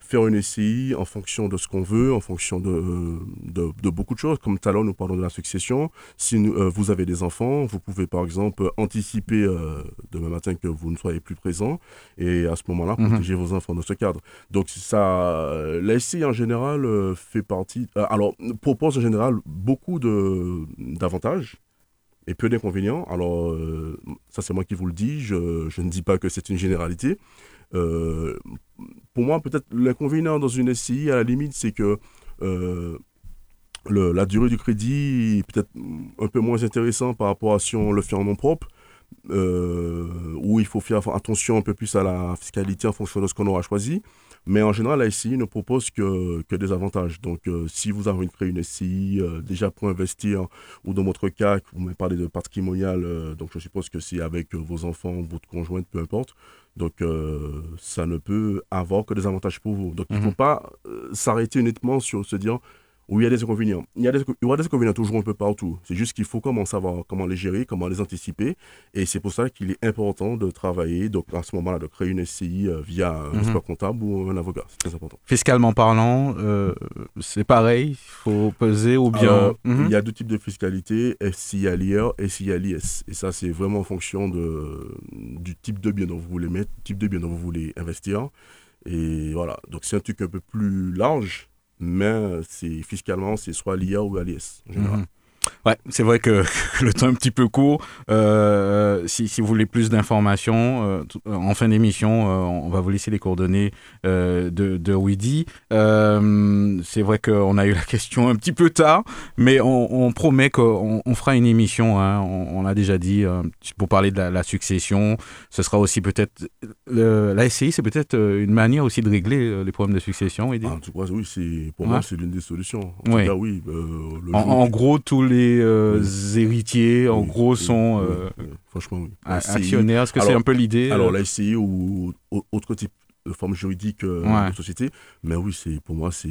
faire une SCI en fonction de ce qu'on veut, en fonction de, de, de beaucoup de choses. Comme tout à l'heure, nous parlons de la succession. Si nous- euh, vous avez des enfants, vous pouvez par exemple anticiper euh, demain matin que vous ne soyez plus présent et à ce moment-là, Mhm. protéger vos enfants dans ce cadre. Donc, ça, euh, la SCI en général euh, fait partie. euh, alors, propose en général beaucoup d'avantages et peu d'inconvénients. Alors, euh, ça, c'est moi qui vous le dis. Je, je ne dis pas que c'est une généralité. Euh, pour moi, peut-être l'inconvénient dans une SCI, à la limite, c'est que euh, le- la durée du crédit est peut-être un peu moins intéressant par rapport à si on le fait en nom propre, euh, où il faut faire attention un peu plus à la fiscalité en fonction de ce qu'on aura choisi. Mais en général, la SCI ne propose que, que des avantages. Donc, si vous avez créé une SCI déjà pour investir, ou dans votre cas, vous m'avez parlé de patrimonial, donc je suppose que c'est avec vos enfants, votre conjointe, peu importe. Donc, euh, ça ne peut avoir que des avantages pour vous. Donc, il ne Mhm. faut pas euh, s'arrêter uniquement sur se dire, oui, il y a des inconvénients. Il y, a des, il y aura des inconvénients toujours un peu partout. C'est juste qu'il faut comment savoir comment les gérer, comment les anticiper. Et c'est pour ça qu'il est important de travailler, donc à ce moment-là, de créer une SCI euh, via un Mhm. expert comptable ou un avocat. C'est très important. Fiscalement parlant, euh, c'est pareil, il faut peser ou bien. Alors, Mhm. Il y a deux types de fiscalité, SCI à l'IR et SCI à l'IS. Et ça, c'est vraiment en fonction de, du type de bien dont vous voulez mettre, du type de bien dont vous voulez investir. Et voilà, donc c'est un truc un peu plus large, mais c'est fiscalement, c'est soit à l'IR ou à l'IS en général. Mhm. Ouais, c'est vrai que [laughs] le temps est un petit peu court. Euh, si, si vous voulez plus d'informations, euh, tout- en fin d'émission, euh, on va vous laisser les coordonnées euh, de, de Widi. Euh, c'est vrai qu'on a eu la [laughs] question un petit peu tard, mais on, on promet qu'on on fera une émission. hein, on, on l'a déjà dit euh, pour parler de la, la succession. Ce sera aussi peut-être la SCI, c'est peut-être euh, une manière aussi de régler euh, les problèmes de succession. Ah, en tout cas, oui, pour Ouais. moi, c'est l'une des solutions. En Oui. tout cas, oui. euh, le En, en gros, tous les euh, héritiers, en Oui, gros, oui, sont euh, franchement, actionnaires. Est-ce que c'est un peu l'idée Alors, euh, la SCI ou, ou autre type de forme juridique Ouais. de société. Mais oui, c'est, pour moi, c'est,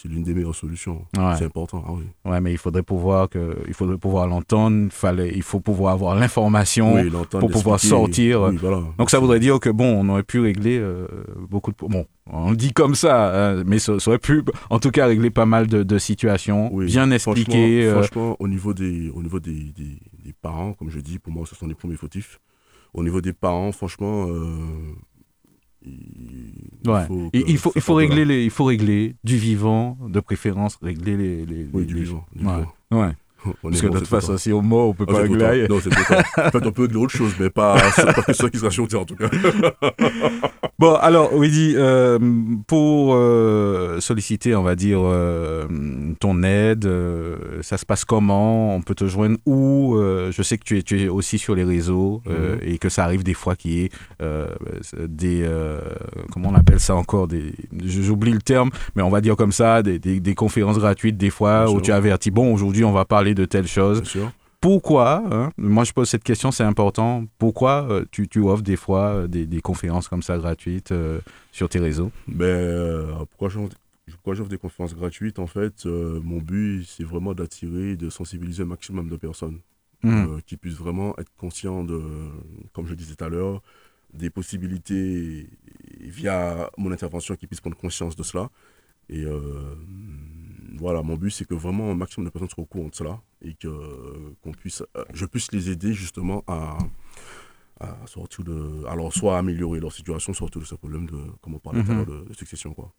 c'est l'une des meilleures solutions. Ouais. C'est important. Ah oui. Ouais, mais il faudrait pouvoir que, il faudrait pouvoir l'entendre. Il fallait, il faut pouvoir avoir l'information. Oui, pour pouvoir sortir. Oui, voilà. Donc ça voudrait dire que bon, on aurait pu régler euh, beaucoup de bon, on le dit comme ça, hein, mais ça, ça aurait pu, en tout cas, régler pas mal de, de situations, Oui, bien expliquer. Franchement, euh, franchement, au niveau, des, au niveau des, des, des parents, comme je dis, pour moi, ce sont les premiers fautifs. Au niveau des parents, franchement, euh, il, Ouais. faut, il, il faut, il faut régler les, il faut régler du vivant, de préférence, régler les, les, Oui, les- du vivant. du Ouais. vivant. Ouais. On Parce est que bon, de toute façon, si au mot, on peut Ah, pas ailleurs. Non, c'est. En fait, on peut régler autre chose, mais pas, [laughs] pas que ceux qui sera chanté en tout cas. [laughs] Bon, alors, Widi, euh, pour euh, solliciter, on va dire, euh, ton aide, ça se passe comment? On peut te joindre où? Je sais que tu es, tu es aussi sur les réseaux Mhm. et que ça arrive des fois qu'il y ait des... comment on appelle ça encore des, J'oublie le terme, mais on va dire comme ça, des, des- des conférences gratuites des fois où tu avertis, bon, aujourd'hui, on va parler de telle chose. Bien sûr. Pourquoi hein, Moi, je pose cette question, c'est important. Pourquoi euh, tu, tu offres des fois euh, des, des conférences comme ça gratuites euh, sur tes réseaux? Ben, pourquoi j'offre des conférences gratuites? En fait, mon but, c'est vraiment d'attirer, de sensibiliser un maximum de personnes euh, qui puissent vraiment être conscients de, comme je disais tout à l'heure, des possibilités via mon intervention qui puissent prendre conscience de cela. Et voilà, mon but, c'est que vraiment un maximum de personnes soient au courant de cela et que qu'on puisse, euh, je puisse les aider justement à, à sortir de, alors soit améliorer leur situation, sortir de ce problème de, comme on parlait tout à Mhm. l'heure, de, succession, quoi.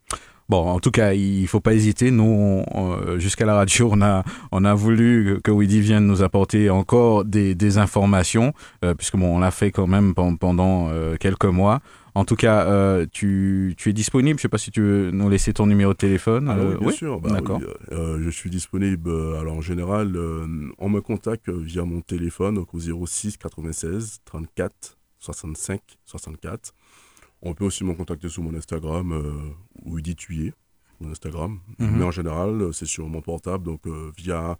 Bon, en tout cas, il faut pas hésiter. Nous, on- jusqu'à la radio, on a, on a voulu que Widi vienne nous apporter encore des, des informations, euh, puisque bon, on l'a fait quand même pen- pendant euh, quelques mois. En tout cas, euh, tu, tu es disponible. Je sais pas si tu veux nous laisser ton numéro de téléphone. Ah Euh, oui, bien sûr. bah d'accord. oui, euh, euh, je suis disponible. euh, alors en général, euh, on me contacte euh, via mon téléphone donc au 06 96 34 65 64. On peut aussi me contacter sur mon Instagram euh, où il dit tuer mon Instagram. Mhm. Mais en général, euh, c'est sur mon portable donc euh, via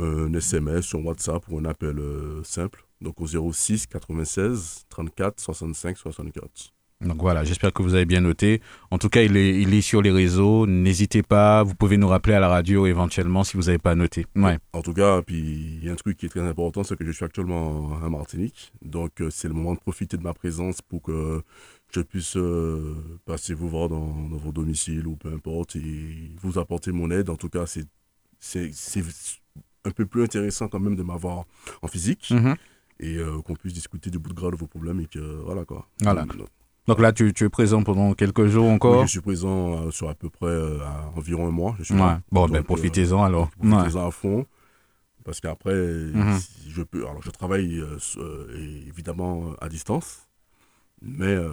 euh, un SMS sur WhatsApp ou un appel euh, simple. Donc au 06 96 34 65 64. Donc voilà, j'espère que vous avez bien noté. En tout cas, il est, il est sur les réseaux. N'hésitez pas. Vous pouvez nous rappeler à la radio éventuellement si vous n'avez pas noté. Ouais. En tout cas, puis il y a un truc qui est très important, c'est que je suis actuellement en Martinique. Donc euh, c'est le moment de profiter de ma présence pour que je puisse euh, passer vous voir dans, dans vos domiciles ou peu importe et vous apporter mon aide. En tout cas, c'est c'est c'est un peu plus intéressant quand même de m'avoir en physique Mhm. et euh, qu'on puisse discuter du bout de gras de vos problèmes et que voilà quoi. Voilà. Donc, Donc là, tu, tu es présent pendant quelques jours encore. oui, je suis présent euh, sur à peu près euh, à environ un mois. Je suis Ouais. là. Bon, Donc, ben euh, profitez-en alors. Ouais. profitez-en à fond. Parce qu'après, Mhm. je peux. Alors, je travaille euh, évidemment à distance, mais euh,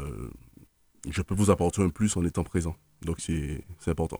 je peux vous apporter un plus en étant présent. Donc, c'est important.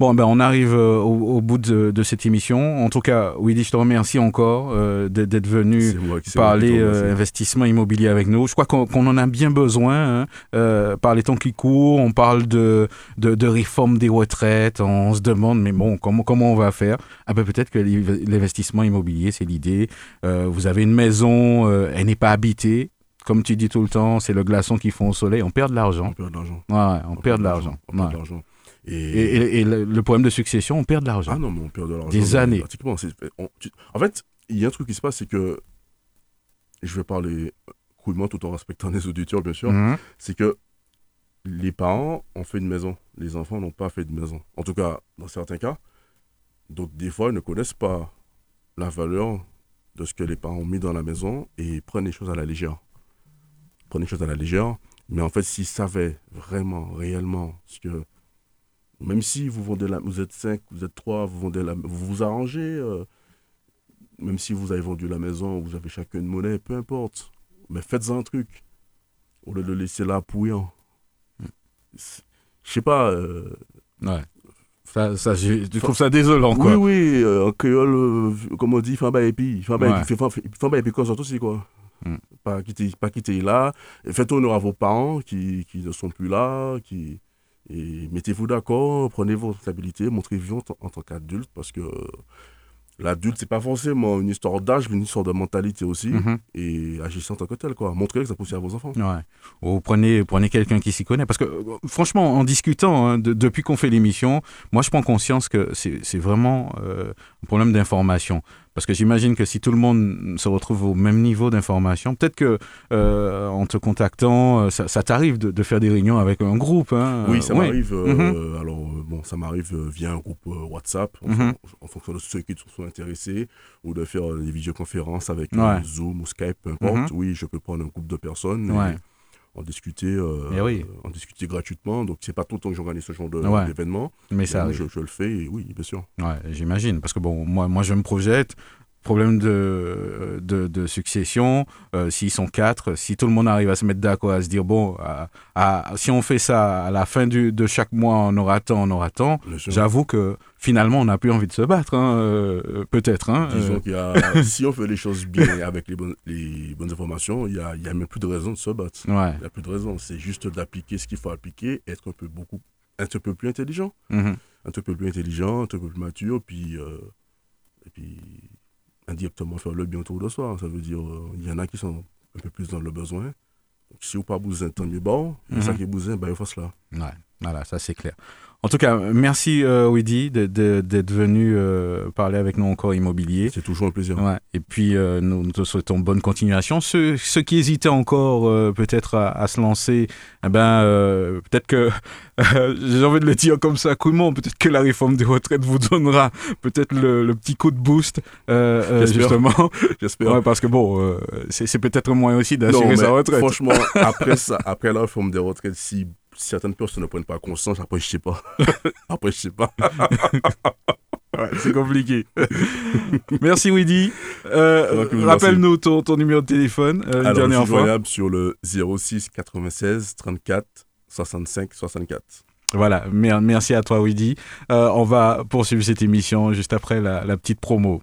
Bon, ben on arrive euh, au, au bout de, de cette émission. En tout cas, Willy, je te remercie encore euh, d'être venu parler euh, investissement immobilier avec nous. Je crois qu'on en a bien besoin. Hein. Euh, par les temps qui courent, on parle de, de, de réforme des retraites. On se demande, mais bon, comment, comment on va faire? Ah ben peut-être que l'inv- l'investissement immobilier, c'est l'idée. Vous avez une maison, elle n'est pas habitée. Comme tu dis tout le temps, c'est le glaçon qui fond au soleil. On perd de l'argent. On perd de l'argent. Ouais, on, perd de l'argent. On perd Ouais. de l'argent. Et, Et, et- et le, le problème de succession, on perd de l'argent. ah non, mais on perd de l'argent. Des années. on- tu- en fait, il y a un truc qui se passe, c'est que. Je vais parler crûment tout en respectant [laughs] les auditeurs, bien sûr. Mhm. c'est que les parents ont fait une maison, les enfants n'ont pas fait de maison. En tout cas, dans certains cas. Donc, des fois, ils ne connaissent pas la valeur de ce que les parents ont mis dans la maison et prennent les choses à la légère. Ils prennent les choses à la légère, mais en fait, s'ils savaient vraiment, réellement, ce que. Même si vous vendez la, vous êtes 5, vous êtes 3, vous vendez la, vous vous arrangez, euh, même si vous avez vendu la maison, vous avez chacun une monnaie, peu importe. Mais faites-en un truc au lieu de le laisser là. C'est- Je sais pas. euh, Ouais. Ça, ça, je, trouve ça désolant, quoi. oui, oui, euh, en créole, comme on dit, fin et puis. Fin bas et puis, consent aussi, quoi. Mm. Pas quitter, pas quitter là. Faites honneur à vos parents qui, qui ne sont plus là. Qui, et mettez-vous d'accord, prenez vos responsabilités, montrez-vous en, tant- en tant qu'adulte parce que L'adulte, c'est pas forcément une histoire d'âge, mais une histoire de mentalité aussi. Mhm. Et agissant en tant que tel, quoi. Montrez que ça aussi à vos enfants. Ouais. Ou prenez, prenez quelqu'un qui s'y connaît. Parce que, euh, franchement, en discutant, hein, de- depuis qu'on fait l'émission, moi, je prends conscience que c'est c'est vraiment euh, un problème d'information. Parce que j'imagine que si tout le monde se retrouve au même niveau d'information, peut-être que euh, en te contactant, euh, ça, ça t'arrive de, de faire des réunions avec un groupe. hein. Oui, ça Euh, m'arrive. euh, Alors, euh, bon, ça m'arrive via un groupe WhatsApp, en, Mhm. en fonction de ceux qui sont intéressés, ou de faire des vidéoconférences avec Ouais. Zoom ou Skype, peu importe. Oui, je peux prendre un groupe de personnes Ouais. et en discuter, euh, Eh oui. en discuter gratuitement. Donc, c'est pas tout le temps que j'organise ce genre Ouais. d'événement. Mais ça je, je le fais, et oui, bien sûr. Ouais, j'imagine. Parce que bon, moi, moi, je me projette. Problème de, de, de succession, euh, s'ils sont quatre, si tout le monde arrive à se mettre d'accord, à se dire, bon, à- à- si on fait ça à la fin du, de chaque mois, on aura tant, on aura tant, j'avoue que finalement, on n'a plus envie de se battre, hein, euh, peut-être. Hein, Disons euh, qu'il y a, [laughs] si on fait les choses bien avec les bonnes, les bonnes informations, il y a, y a même plus de raison de se battre. ouais. Il n'y a plus de raison. C'est juste d'appliquer ce qu'il faut appliquer, être un peu, beaucoup, un peu plus intelligent. Mhm. un peu plus intelligent, un peu plus mature, puis, et puis indirectement faire le bien autour de soi. Ça veut dire, euh, il y en a qui sont un peu plus dans le besoin. Donc, si vous pas besoin, tant mieux bon. Il y a Mhm. ça qui est besoin, ben, il faut cela. Ouais, voilà, ça c'est clair. En tout cas, merci euh, Widi d'être venu euh, parler avec nous encore immobilier. C'est toujours un plaisir. Ouais. Et puis, euh, nous, nous te souhaitons bonne continuation. Ceux, ceux qui hésitaient encore euh, peut-être à, à se lancer, eh ben, peut-être que, [laughs] j'ai envie de le dire comme ça, crûment, peut-être que la réforme des retraites vous donnera peut-être le, le petit coup de boost, justement. [laughs] J'espère. Ouais, parce que bon, c'est peut-être un moyen aussi d'assurer sa retraite. franchement, [laughs] après, ça, après la réforme des retraites, si certaines personnes ne prennent pas conscience, après, je sais pas. [laughs] après, je sais pas. [laughs] Ouais, c'est compliqué. [laughs] Merci Widi. Euh, Rappelle-nous ton, ton numéro de téléphone euh, Alors, je dernière suis fois. joignable sur le 06 96 34 65 64. Voilà, mer- merci à toi Widi. Euh, on va poursuivre cette émission juste après la, la petite promo.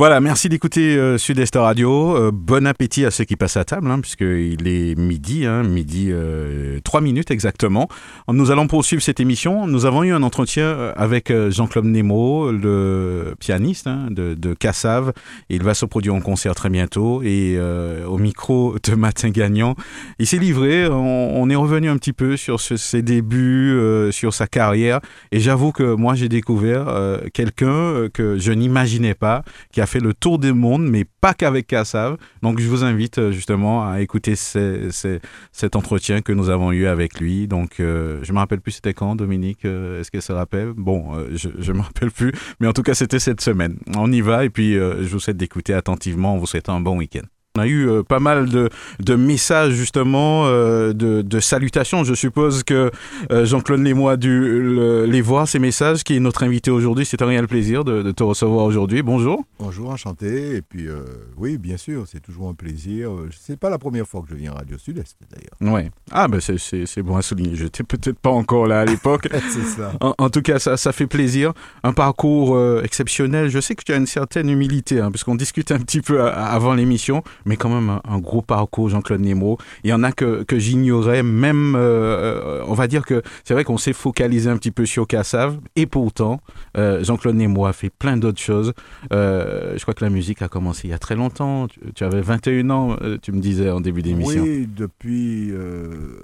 Voilà, merci d'écouter euh, Sud-Est Radio. Euh, bon appétit à ceux qui passent à table, hein, puisqu'il est midi, hein, midi euh, 3 minutes exactement. Nous allons poursuivre cette émission. Nous avons eu un entretien euh, avec Jean-Claude Nemo, le pianiste hein, de, de Cassav. Il va se produire en concert très bientôt. Et au micro de Matin Gagnant, il s'est livré. On, est revenu un petit peu sur ses débuts, sur sa carrière. Et j'avoue que moi, j'ai découvert quelqu'un que je n'imaginais pas, qui a fait le tour du monde, mais pas qu'avec Kassav. Donc, je vous invite euh, justement à écouter cet entretien que nous avons eu avec lui. Donc, euh, je me rappelle plus c'était quand, Dominique euh, Est-ce que ça rappelle? Bon, euh, je ne me rappelle plus, mais en tout cas, c'était cette semaine. On y va et puis je vous souhaite d'écouter attentivement en vous souhaitant un bon week-end. On a eu euh, pas mal de, de messages justement, euh, de, de salutations. Je suppose que euh, Jean-Claude Lémois a dû le- les voir, ces messages, qui est notre invité aujourd'hui. C'est un réel plaisir de, de te recevoir aujourd'hui. Bonjour. Bonjour, enchanté. Et puis, euh, oui, bien sûr, c'est toujours un plaisir. C'est pas la première fois que je viens à Radio Sud-Est, d'ailleurs. Ouais. Ah, ben c'est- bon à souligner. J'étais peut-être pas encore là à l'époque. [laughs] c'est ça. En, en tout cas, ça, ça fait plaisir. Un parcours exceptionnel. Je sais que tu as une certaine humilité, hein, puisqu'on discute un petit peu avant l'émission, mais quand même un, gros parcours, Jean-Claude Nemo. Il y en a que, que j'ignorais, même, euh, euh, on va dire que c'est vrai qu'on s'est focalisé un petit peu sur Cassav, et pourtant, euh, Jean-Claude Nemo a fait plein d'autres choses. Je crois que la musique a commencé il y a très longtemps. Tu, avais 21 ans, tu me disais en début d'émission. Oui, depuis,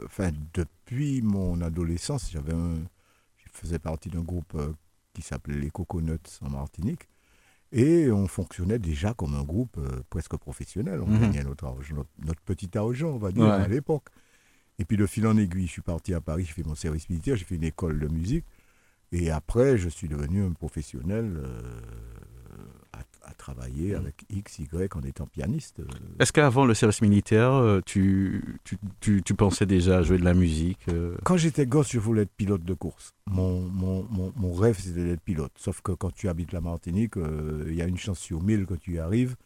enfin, depuis mon adolescence, j'avais je faisais partie d'un groupe qui s'appelait les Coconuts en Martinique. Et on fonctionnait déjà comme un groupe euh, presque professionnel. On Mhm. gagnait notre, notre, notre petit argent, on va dire, Ouais. à l'époque. Et puis de fil en aiguille, je suis parti à Paris, j'ai fait mon service militaire, j'ai fait une école de musique. Et après, je suis devenu un professionnel euh, à, travailler Mhm. avec X, Y en étant pianiste. euh, Est-ce qu'avant le service militaire, euh, tu, tu, tu, tu pensais déjà à jouer de la musique euh? Quand j'étais gosse, je voulais être pilote de course. Mon, mon, mon, mon rêve, c'était d'être pilote. Sauf que quand tu habites la Martinique, euh, il y a une chance sur mille que tu y arrives.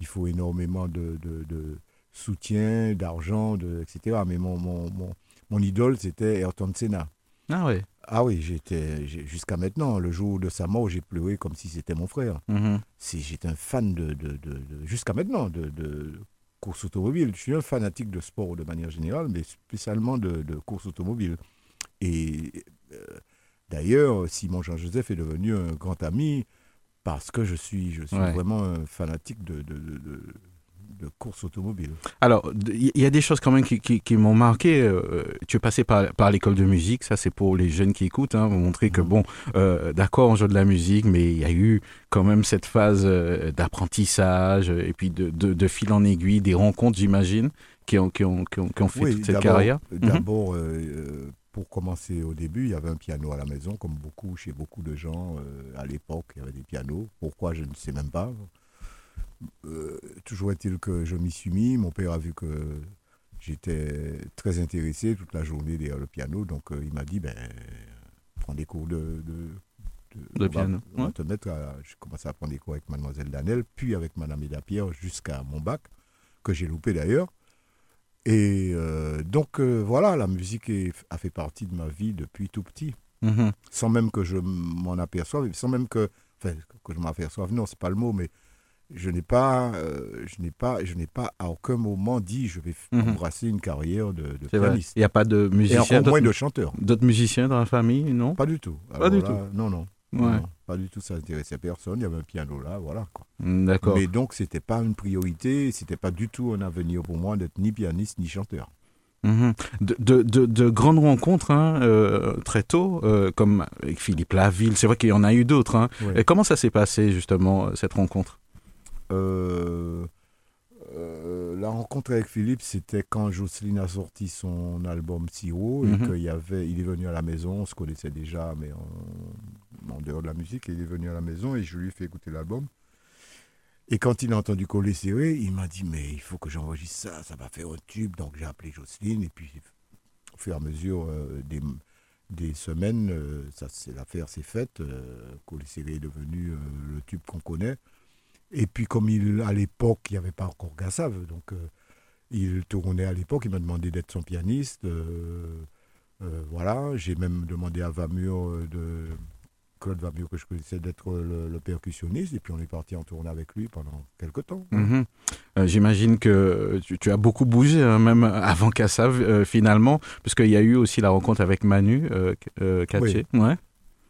Il faut énormément de, de, de soutien, d'argent, de, etc. Mais mon, mon, mon, mon idole, c'était Ayrton Senna. Ah ouais. Ah oui, j'étais jusqu'à maintenant, le jour de sa mort, j'ai pleuré comme si c'était mon frère. Mhm. J'étais un fan de, de- de- de- jusqu'à maintenant de, de course automobile. Je suis un fanatique de sport de manière générale, mais spécialement de, de course automobile. Et euh, d'ailleurs, Simon Jean-Joseph est devenu un grand ami parce que je suis, je suis Ouais. vraiment un fanatique de, de, course automobile. Alors, il y a des choses quand même qui, qui- qui m'ont marqué. euh, tu es passé par, par l'école de musique, ça c'est pour les jeunes qui écoutent, hein, pour montrer que bon, euh, d'accord, on joue de la musique, mais il y a eu quand même cette phase euh, d'apprentissage et puis de, de, de fil en aiguille, des rencontres, j'imagine, qui ont, qui, ont, qui, ont, qui ont fait Oui, toute cette carrière. Mhm. D'abord, pour commencer au début, il y avait un piano à la maison, comme beaucoup, chez beaucoup de gens à l'époque, il y avait des pianos. Pourquoi, je ne sais même pas. Euh, toujours est-il que je m'y suis mis. Mon père a vu que j'étais très intéressé toute la journée derrière le piano, donc euh, il m'a dit, ben, prends des cours de... de De on va- piano, on va te mettre à- J'ai commencé à prendre des cours avec mademoiselle Danel, puis avec madame Eda Pierre jusqu'à mon bac, que j'ai loupé d'ailleurs. Et euh, donc voilà, la musique est- a fait partie de ma vie depuis tout petit, Mhm. sans même que je m'en aperçoive, sans même que, enfin, que je m'en aperçoive, non, c'est pas le mot, mais je n'ai pas, euh, je n'ai pas, je n'ai pas à aucun moment dit je vais Mhm. embrasser une carrière de, de pianiste. Il n'y a pas de Et musiciens, encore moins de chanteur. d'autres musiciens dans la famille, non? Pas du tout. Pas du Non, non. Ouais. non, pas du tout, ça n'intéressait personne. Il y avait un piano là, voilà. Quoi. Mm, D'accord. Mais donc, c'était pas une priorité, c'était pas du tout un avenir pour moi d'être ni pianiste ni chanteur. Mhm. De, de, de- de grandes rencontres hein, euh, très tôt, euh, comme avec Philippe Laville, c'est vrai qu'il y en a eu d'autres. hein. Et comment ça s'est passé justement cette rencontre? Euh, euh, la rencontre avec Philippe, c'était quand Jocelyne a sorti son album Siro et Mhm. qu'il y avait, il est venu à la maison, on se connaissait déjà, mais en, en dehors de la musique, il est venu à la maison et je lui ai fait écouter l'album. Et quand il a entendu coller serré, il m'a dit mais il faut que j'enregistre ça, ça va faire un tube. Donc j'ai appelé Jocelyne et puis au fur et à mesure euh, des, des semaines, euh, ça c'est l'affaire s'est faite. Coller serré est devenu le tube qu'on connaît. Et puis comme il, à l'époque, il n'y avait pas encore Gassav, donc euh, il tournait à l'époque, il m'a demandé d'être son pianiste. euh, euh, voilà, j'ai même demandé à Vamur de Claude Vamur que je connaissais d'être le, le percussionniste, et puis on est parti en tournée avec lui pendant quelques temps. Mhm. J'imagine que tu, tu as beaucoup bougé, hein, même avant Kassav, euh, finalement, puisqu'il y a eu aussi la rencontre avec Manu Katché. Ouais.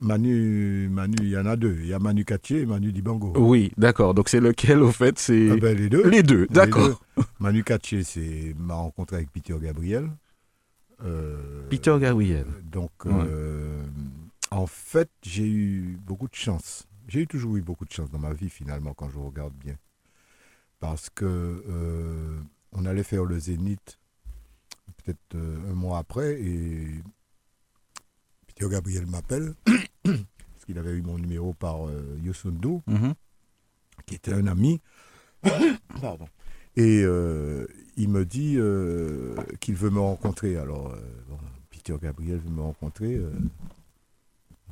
Manu, Manu, il y en a deux. Il y a Manu Katché et Manu Dibango. Oui, d'accord. Donc c'est lequel, au fait C'est Ah ben, les deux. les deux, d'accord. Manu Katché, c'est ma rencontre avec Peter Gabriel. Euh, Peter Gabriel. Donc, Ouais. euh, en fait, j'ai eu beaucoup de chance. J'ai eu toujours eu beaucoup de chance dans ma vie, finalement, quand je regarde bien. Parce que euh, on allait faire le Zénith peut-être un mois après, et Peter Gabriel m'appelle, [coughs] parce qu'il avait eu mon numéro par euh, Yosundo Mhm. qui était un ami. [coughs] Pardon. Et euh, il me dit euh, qu'il veut me rencontrer. Alors, bon, Peter Gabriel veut me rencontrer.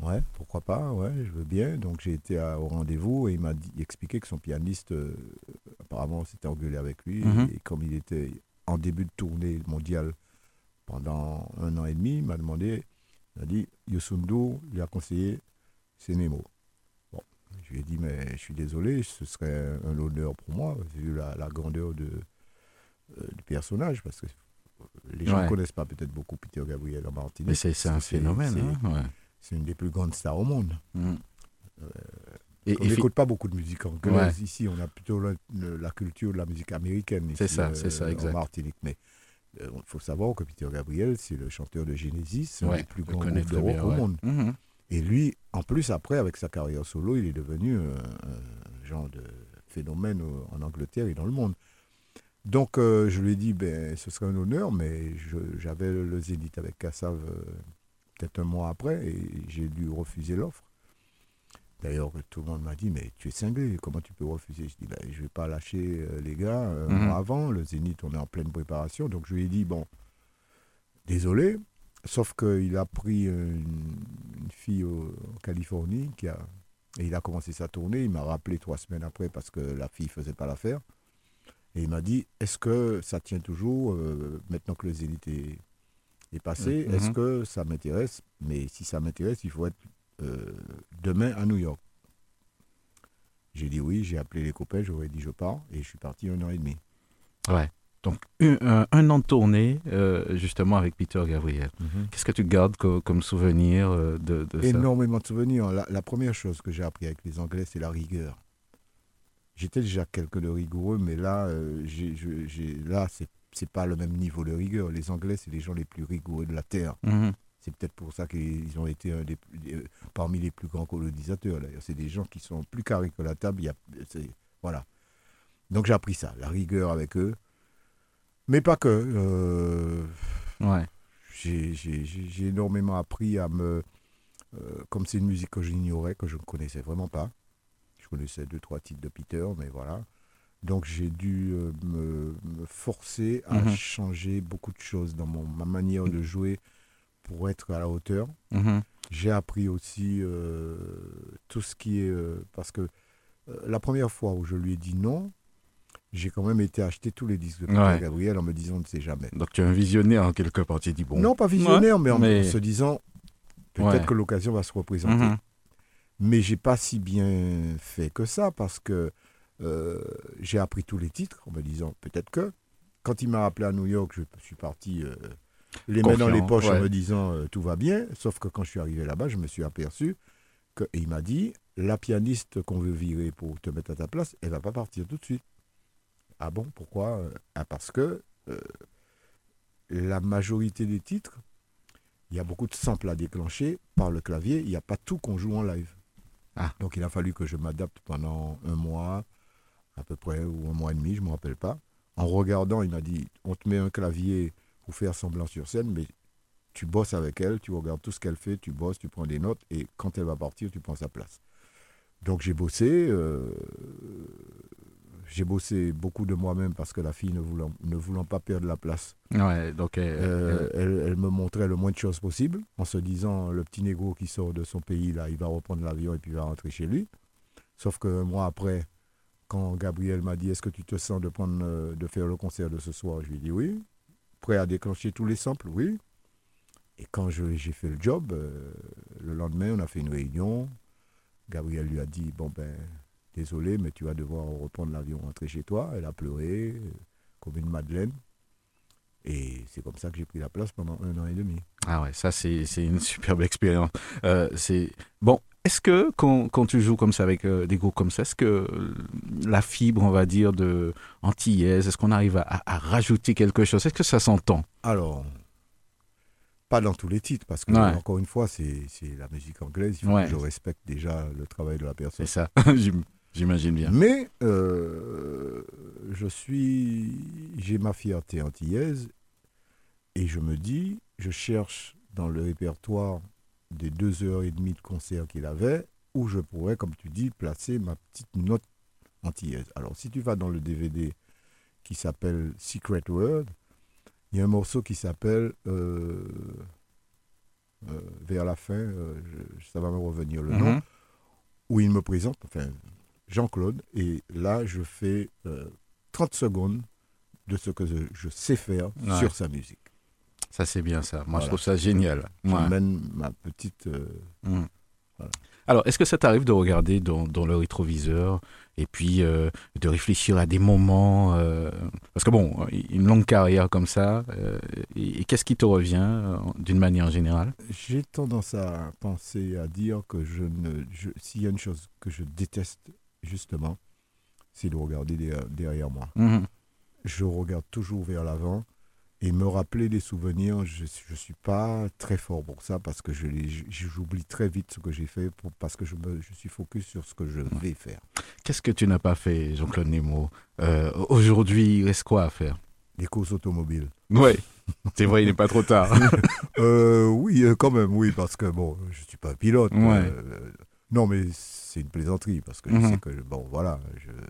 ouais, pourquoi pas, ouais, je veux bien. Donc j'ai été à- au rendez-vous et il m'a expliqué que son pianiste, apparemment, s'était engueulé avec lui. Mhm. Et comme il était en début de tournée mondiale pendant un an et demi, il m'a demandé, il a dit, Yosundo lui a conseillé ces mots. Je lui ai dit, mais je suis désolé, ce serait un honneur pour moi, vu la, la grandeur de, euh, du personnage, parce que les gens ne Ouais. connaissent pas peut-être beaucoup Peter Gabriel en Martinique. Mais c'est un phénomène. c'est- hein, ouais. C'est une des plus grandes stars au monde. Mhm. Et, On n'écoute pas beaucoup de musique anglaise Ouais. ici, on a plutôt la, culture de la musique américaine C'est ça, euh, c'est ça, exact. en Martinique. Mais il faut savoir que Peter Gabriel, c'est le chanteur de Genesis, c'est un ouais, des plus grands connais groupes de très rock bien, au ouais. monde. Mhm. Et lui, en plus, après, avec sa carrière solo, il est devenu un, un genre de phénomène en Angleterre et dans le monde. Donc, euh, je lui ai dit, ben, ce serait un honneur, mais j'avais le Zénith avec Kassav euh, peut-être un mois après, et j'ai dû refuser l'offre. D'ailleurs, tout le monde m'a dit, mais tu es cinglé, comment tu peux refuser? Je dis, ben, je ne vais pas lâcher euh, les gars un Mhm. avant, le Zénith, on est en pleine préparation. Donc, je lui ai dit, bon, désolé, sauf qu'il a pris une, une fille au- en Californie qui a, et il a commencé sa tournée. Il m'a rappelé trois semaines après parce que la fille faisait pas l'affaire. Et il m'a dit Est-ce que ça tient toujours euh, maintenant que le Zénith est, est passé? Mhm. Est-ce que ça m'intéresse? Mais si ça m'intéresse, il faut être euh, demain à New York. J'ai dit oui, j'ai appelé les copains, j'aurais dit je pars, et je suis parti un an et demi. Ouais. Donc, un, un- un an de tournée, euh, justement, avec Peter Gabriel. Qu'est-ce que tu gardes co- comme, souvenir euh, de, de ça? Énormément de souvenirs. La, la première chose que j'ai appris avec les Anglais, c'est la rigueur. J'étais déjà quelqu'un de rigoureux, mais là, euh, j'ai, là, c'est, pas le même niveau de rigueur. Les Anglais, c'est les gens les plus rigoureux de la terre. Mhm. C'est peut-être pour ça qu'ils ont été un des, des- euh, parmi les plus grands colonisateurs. D'ailleurs, c'est des gens qui sont plus carrés que la table. Il y a, voilà. Donc j'ai appris ça, la rigueur avec eux, mais pas que. euh, Ouais. j'ai, énormément appris à me. euh, comme c'est une musique que j'ignorais, que je ne connaissais vraiment pas. Je connaissais deux, trois titres de Peter, mais voilà. Donc j'ai dû euh, me, me forcer à Mhm. changer beaucoup de choses dans mon, ma manière de jouer pour être à la hauteur. Mhm. J'ai appris aussi euh, tout ce qui est... euh, parce que euh, la première fois où je lui ai dit non, j'ai quand même été acheter tous les disques de Peter Ouais. Gabriel en me disant on ne sait jamais. Donc, tu es un visionnaire en quelque part. Tu as dit, bon. Non, pas visionnaire, mais en mais- en se disant peut-être Ouais. que l'occasion va se représenter. Mhm. Mais j'ai pas si bien fait que ça parce que j'ai appris tous les titres en me disant peut-être que. Quand il m'a appelé à New York, je suis parti les mains dans les poches ouais. en me disant euh, tout va bien. Sauf que quand je suis arrivé là-bas, je me suis aperçu que et il m'a dit la pianiste qu'on veut virer pour te mettre à ta place, elle va pas partir tout de suite. Ah bon Pourquoi Euh, ah, Parce que euh, la majorité des titres, il y a beaucoup de samples à déclencher par le clavier. Il n'y a pas tout qu'on joue en live. Ah. Donc il a fallu que je m'adapte pendant un mois, à peu près, ou un mois et demi, je ne me rappelle pas. En regardant, il m'a dit, on te met un clavier pour faire semblant sur scène, mais tu bosses avec elle, tu regardes tout ce qu'elle fait, tu bosses, tu prends des notes, et quand elle va partir, tu prends sa place. Donc j'ai bossé, euh, j'ai bossé beaucoup de moi-même parce que la fille ne voulant, ne voulant pas perdre la place, Ouais, donc. euh, euh, elle, elle me montrait le moins de choses possible en se disant le petit négro qui sort de son pays là, il va reprendre l'avion et puis il va rentrer chez lui. Sauf que mois après, quand Gabriel m'a dit est-ce que tu te sens de prendre euh, de faire le concert de ce soir, je lui ai dit oui. Prêt à déclencher tous les samples, oui. Et quand j'ai fait le job, euh, le lendemain, on a fait une réunion. Gabriel lui a dit bon ben désolé, mais tu vas devoir reprendre l'avion, rentrer chez toi. Elle a pleuré euh, comme une madeleine. Et c'est comme ça que j'ai pris la place pendant un an et demi. Ah ouais, ça c'est c'est une superbe expérience. Euh, c'est bon. Est-ce que quand, quand tu joues comme ça avec euh, des groupes comme ça, est-ce que la fibre, on va dire, de antillaise, est-ce qu'on arrive à, à- à rajouter quelque chose? Est-ce que ça s'entend? Alors, pas dans tous les titres, parce que, Ouais. encore une fois, c'est la musique anglaise. Il faut Ouais. que je respecte déjà le travail de la personne. C'est ça, [laughs] j'im- j'imagine bien. Mais euh, je suis, j'ai ma fierté antillaise et je me dis, je cherche dans le répertoire des deux heures et demie de concert qu'il avait, où je pourrais, comme tu dis, placer ma petite note antillaise. Alors, si tu vas dans le DVD qui s'appelle Secret World, il y a un morceau qui s'appelle euh, euh, vers la fin, euh, je- ça va me revenir le nom Mhm. où il me présente, enfin Jean-Claude, et là je fais euh, 30 secondes de ce que je, je sais faire Ouais. sur sa musique. Ça c'est bien ça. Moi Voilà. je trouve ça génial. Ouais. J'emmène ma petite... euh, Mm. Voilà. Alors, est-ce que ça t'arrive de regarder dans, dans le rétroviseur et puis euh, de réfléchir à des moments euh, Parce que bon, une longue carrière comme ça, et, et qu'est-ce qui te revient d'une manière générale? J'ai tendance à penser, à dire que je ne... S'il y a une chose que je déteste, justement, c'est de regarder derrière, moi. Mhm. Je regarde toujours vers l'avant et me rappeler des souvenirs, je ne suis pas très fort pour ça parce que j'oublie très vite ce que j'ai fait pour- parce que je, me, je suis focus sur ce que je vais faire. Qu'est-ce que tu n'as pas fait, Jean-Claude Nemo Euh, Aujourd'hui, il reste quoi à faire? Les courses automobiles. Oui, c'est vrai, il n'est pas trop tard. [laughs] Euh, oui, euh, quand même, oui, parce que bon, je suis pas pilote. Ouais. euh, non, mais c'est une plaisanterie parce que Mhm. je sais que, bon, voilà,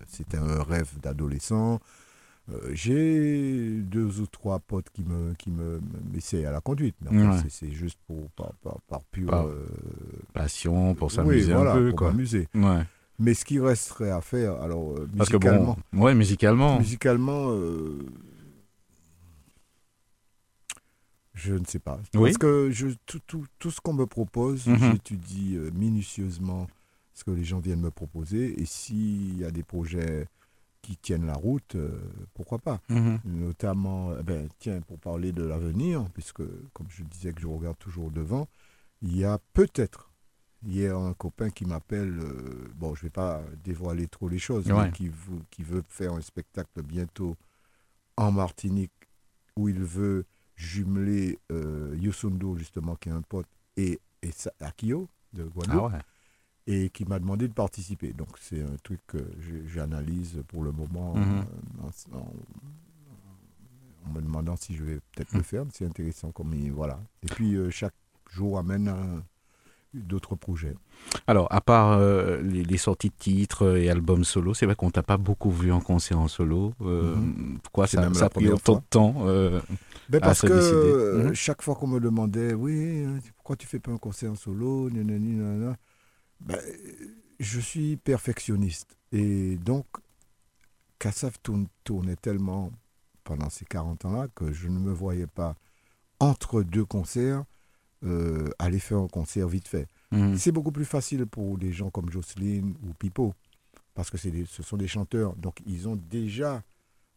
c'était un rêve d'adolescent. Euh, J'ai deux ou trois potes qui me qui me m'essayent à la conduite, mais Ouais. c'est- juste pour par, par, par pur Par euh, Passion, pour oui, s'amuser voilà, un peu, pour quoi. Ouais. Mais ce qui resterait à faire, alors euh, Parce que musicalement, bon, ouais, musicalement. musicalement, Je ne sais pas. Oui. Parce que je, tout, tout, tout ce qu'on me propose, Mhm. j'étudie minutieusement ce que les gens viennent me proposer. Et s'il y a des projets qui tiennent la route, euh, pourquoi pas Mhm. Notamment, eh ben, tiens, pour parler de l'avenir, puisque comme je disais que je regarde toujours devant, il y a peut-être hier un copain qui m'appelle, euh, bon, je ne vais pas dévoiler trop les choses, Ouais. mais qui, veut faire un spectacle bientôt en Martinique où il veut jumeler euh, Yosundo, justement, qui est un pote, et, et Akio de Ah Guadeloupe, ouais. Et qui m'a demandé de participer. Donc c'est un truc que j'analyse pour le moment Mhm. euh, en, en- en me demandant si je vais peut-être le faire. C'est intéressant comme il- voilà. Et puis euh, chaque jour amène un- d'autres projets. Alors, à part euh, les, les sorties de titres et albums solo, c'est vrai qu'on t'a pas beaucoup vu en concert en solo. Euh, Pourquoi ça, même ça a pris autant de temps euh, Ben, à se que décider? Mhm. chaque fois qu'on me demandait, oui, pourquoi tu fais pas un concert en solo, nanana, ben, je suis perfectionniste. Et donc, Kassav tournait tellement pendant ces 40 ans-là que je ne me voyais pas, entre deux concerts, euh, aller faire un concert vite fait. mhm. C'est beaucoup plus facile pour des gens comme Jocelyne ou Pipo, parce que des- ce sont des chanteurs, donc ils ont déjà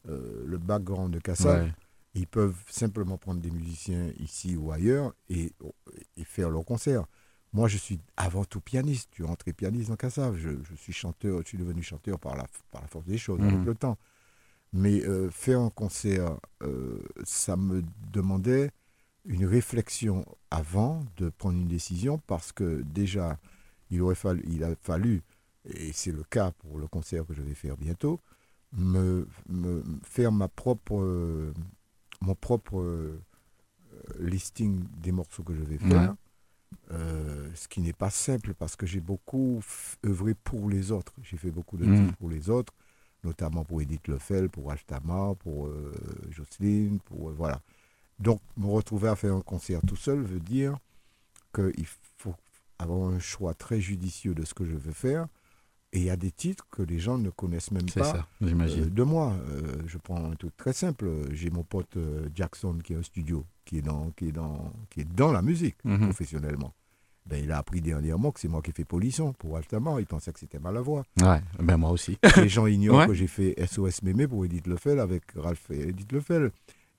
euh, le background de Kassav. Ouais. Ils peuvent simplement prendre des musiciens ici ou ailleurs et, et faire leur concert. Moi, je suis avant tout pianiste. Tu es entré pianiste dans Kassav. Je, je suis chanteur, je suis devenu chanteur par la, par la force des choses, Mhm. avec le temps. Mais euh, faire un concert, euh, ça me demandait une réflexion avant de prendre une décision parce que déjà, il, aurait fallu, il a fallu, et c'est le cas pour le concert que je vais faire bientôt, me, me faire ma propre, mon propre euh, listing des morceaux que je vais faire. Euh, ce qui n'est pas simple parce que j'ai beaucoup œuvré pour les autres. J'ai fait beaucoup de Mhm. titres pour les autres, notamment pour Edith Lefel, pour Ashtama, pour euh, Jocelyne, pour euh, voilà. Donc me retrouver à faire un concert tout seul veut dire qu'il faut avoir un choix très judicieux de ce que je veux faire. Et il y a des titres que les gens ne connaissent même C'est pas ça, j'imagine. euh, de moi. Euh, je prends un truc très simple. J'ai mon pote euh, Jackson qui a un studio, qui est dans, qui est dans, qui est dans la musique Mhm. professionnellement. Ben, il a appris dernièrement que c'est moi qui ai fait Polisson pour Altamar. Il pensait que c'était ma la voix. Ouais, ben moi aussi. [laughs] Les gens ignorent Ouais. que j'ai fait SOS Mémé pour Edith Lefel avec Ralph et Edith Lefel.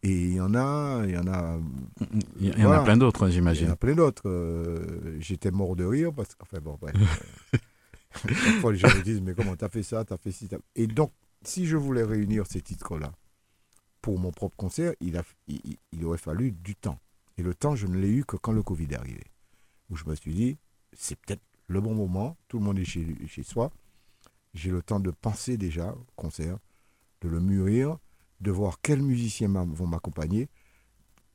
Et il y en a, il y en a, Il y, y en a plein d'autres, hein, il y en j'imagine. a plein d'autres. Euh, J'étais mort de rire parce que, enfin bon, bref. [laughs] Euh, Chaque fois, les gens me disent, mais comment t'as fait ça, t'as fait ci, t'as- Et donc, si je voulais réunir ces titres-là pour mon propre concert, il, aurait fallu du temps. Et le temps, je ne l'ai eu que quand le Covid est arrivé. Où je me suis dit, c'est peut-être le bon moment, tout le monde est chez, chez soi. J'ai le temps de penser déjà au concert, de le mûrir, de voir quels musiciens vont m'accompagner,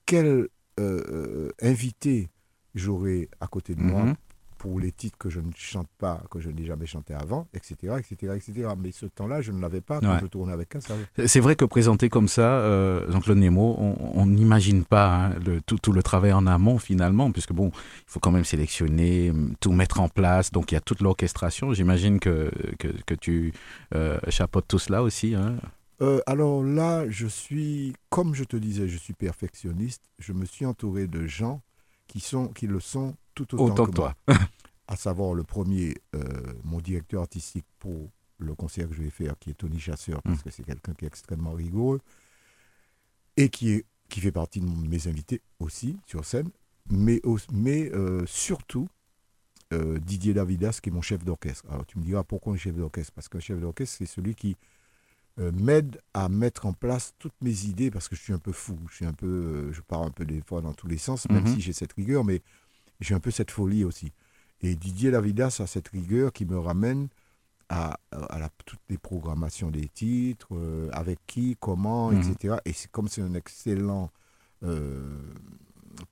quel euh, euh, invité j'aurai à côté de moi Mhm. Pour les titres que je ne chante pas, que je n'ai jamais chanté avant, etc., etc., etc. Mais ce temps-là, je ne l'avais pas quand Ouais. je tournais avec Kassav. C'est vrai que présenté comme ça, euh, Jean-Claude Nemo, on n'imagine pas hein, le, tout, tout le travail en amont finalement, puisque bon, il faut quand même sélectionner, hum, tout mettre en place, donc il y a toute l'orchestration. J'imagine que, que, que tu euh, chapeautes tout cela aussi. Hein. Euh, alors là, je suis, comme je te disais, je suis perfectionniste. Je me suis entouré de gens qui, sont, qui le sont tout autant, Autant que, que toi. [laughs] À savoir le premier, euh, mon directeur artistique pour le concert que je vais faire, qui est Tony Chasseur, parce Mm. que c'est quelqu'un qui est extrêmement rigoureux et qui, est, qui fait partie de mes invités aussi sur scène, mais, mais euh, surtout euh, Didier Davidas, qui est mon chef d'orchestre. Alors tu me diras pourquoi un chef d'orchestre? Parce qu'un chef d'orchestre, c'est celui qui m'aide à mettre en place toutes mes idées parce que je suis un peu fou, je suis un peu, je pars un peu des fois dans tous les sens, même Mhm. si j'ai cette rigueur, mais j'ai un peu cette folie aussi. Et Didier Davidas a cette rigueur qui me ramène à, à la, toutes les programmations des titres, euh, avec qui, comment, Mhm. etc. Et c'est comme c'est un excellent euh,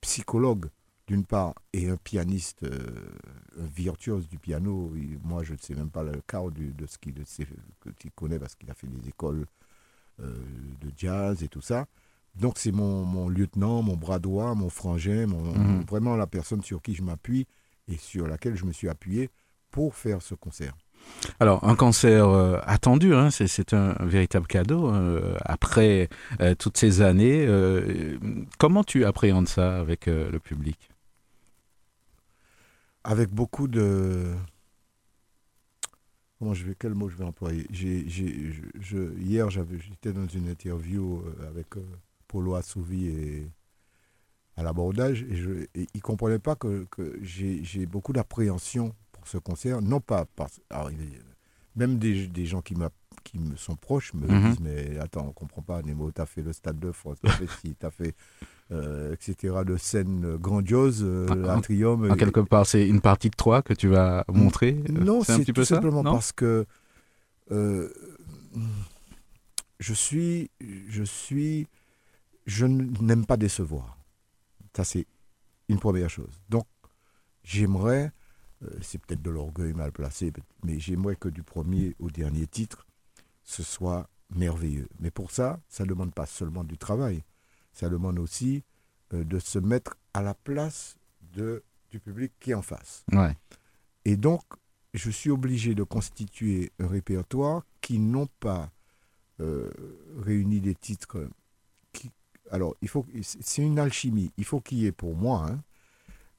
psychologue d'une part et un pianiste, euh, un virtuose du piano. Moi, je ne sais même pas le quart de ce qu'il connais parce qu'il a fait des écoles de jazz et tout ça. Donc c'est mon, mon lieutenant, mon bras droit, mon frangin, mon, Mhm. vraiment la personne sur qui je m'appuie et sur laquelle je me suis appuyé pour faire ce concert. Alors, un concert euh, attendu, hein, c'est, c'est un, véritable cadeau euh, après euh, toutes ces années. comment tu appréhendes ça avec le public? Avec beaucoup de. Comment je vais, quel mot je vais employer? J'ai, j'ai- je, je- Hier, j'avais, j'étais dans une interview avec Polo Assouvi et à l'abordage, et, je, et il ne comprenait pas que, que j'ai, beaucoup d'appréhension pour ce concert, non pas parce. alors, même des, des gens qui, qui me sont proches me Mhm. disent Mais attends, on ne comprend pas, Nemo, tu as fait le Stade de France, tu as fait ci, tu as fait. euh, etc., de scènes grandioses, euh, Ah, l'Atrium. En quelque part, c'est une partie de toi que tu vas montrer euh, non, c'est tout peu ça simplement non parce que euh, je suis, je suis, je n'aime pas décevoir. Ça c'est une première chose. Donc j'aimerais, euh, c'est peut-être de l'orgueil mal placé, mais j'aimerais que du premier au dernier titre, ce soit merveilleux. Mais pour ça, ça ne demande pas seulement du travail, ça demande aussi euh, de se mettre à la place de, du public qui est en face. Ouais. Et donc, je suis obligé de constituer un répertoire qui n'ont pas euh, réuni des titres. Alors, il faut, c'est une alchimie. Il faut qu'il y ait pour moi hein,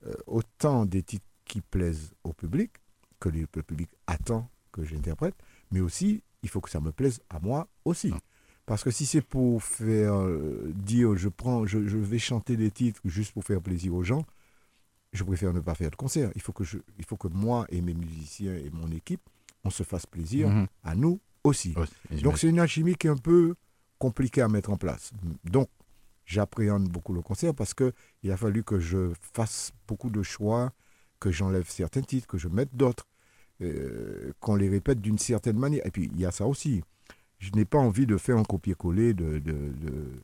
euh, autant des titres qui plaisent au public, que le public attend que j'interprète, mais aussi, il faut que ça me plaise à moi aussi. Parce que si c'est pour faire euh, dire je prends, je, je vais chanter des titres juste pour faire plaisir aux gens, je préfère ne pas faire de concert. Il faut que, je, il faut que moi et mes musiciens et mon équipe, on se fasse plaisir Mhm. à nous aussi. Et Donc c'est une alchimie qui est un peu compliquée à mettre en place. Donc j'appréhende beaucoup le concert parce que il a fallu que je fasse beaucoup de choix, que j'enlève certains titres, que je mette d'autres, euh, qu'on les répète d'une certaine manière. Et puis il y a ça aussi. Je n'ai pas envie de faire un copier-coller de, de- de-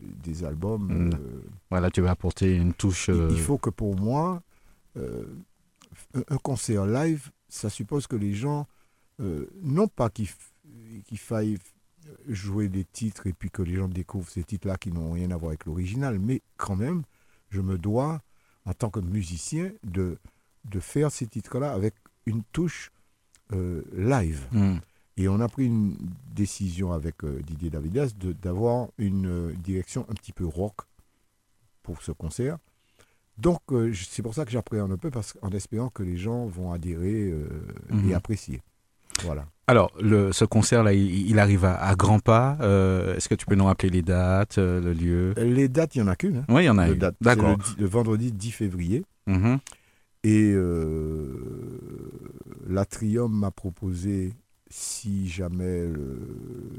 des albums. Mm. euh, Voilà, tu vas apporter une touche. il- euh, il faut que pour moi, un, un concert live, ça suppose que les gens, non pas qu'il qu'il faille jouer des titres et puis que les gens découvrent ces titres-là qui n'ont rien à voir avec l'original, mais quand même, je me dois, en tant que musicien, de, de faire ces titres-là avec une touche euh, live. hmm. Et on a pris une décision avec euh, Didier Davidas d'avoir une euh, direction un petit peu rock pour ce concert. Donc c'est pour ça que j'appréhende un peu, parce qu'en espérant que les gens vont adhérer euh, Mhm. et apprécier. Voilà. Alors, le, ce concert-là, il, il arrive à, à grands pas. Euh, Est-ce que tu peux nous rappeler les dates, euh, le lieu? Les dates, il n'y en a qu'une. hein. Oui, il y en a une. D'accord. Le, vendredi 10 février. Mhm. Et euh, l'Atrium m'a proposé, si jamais le,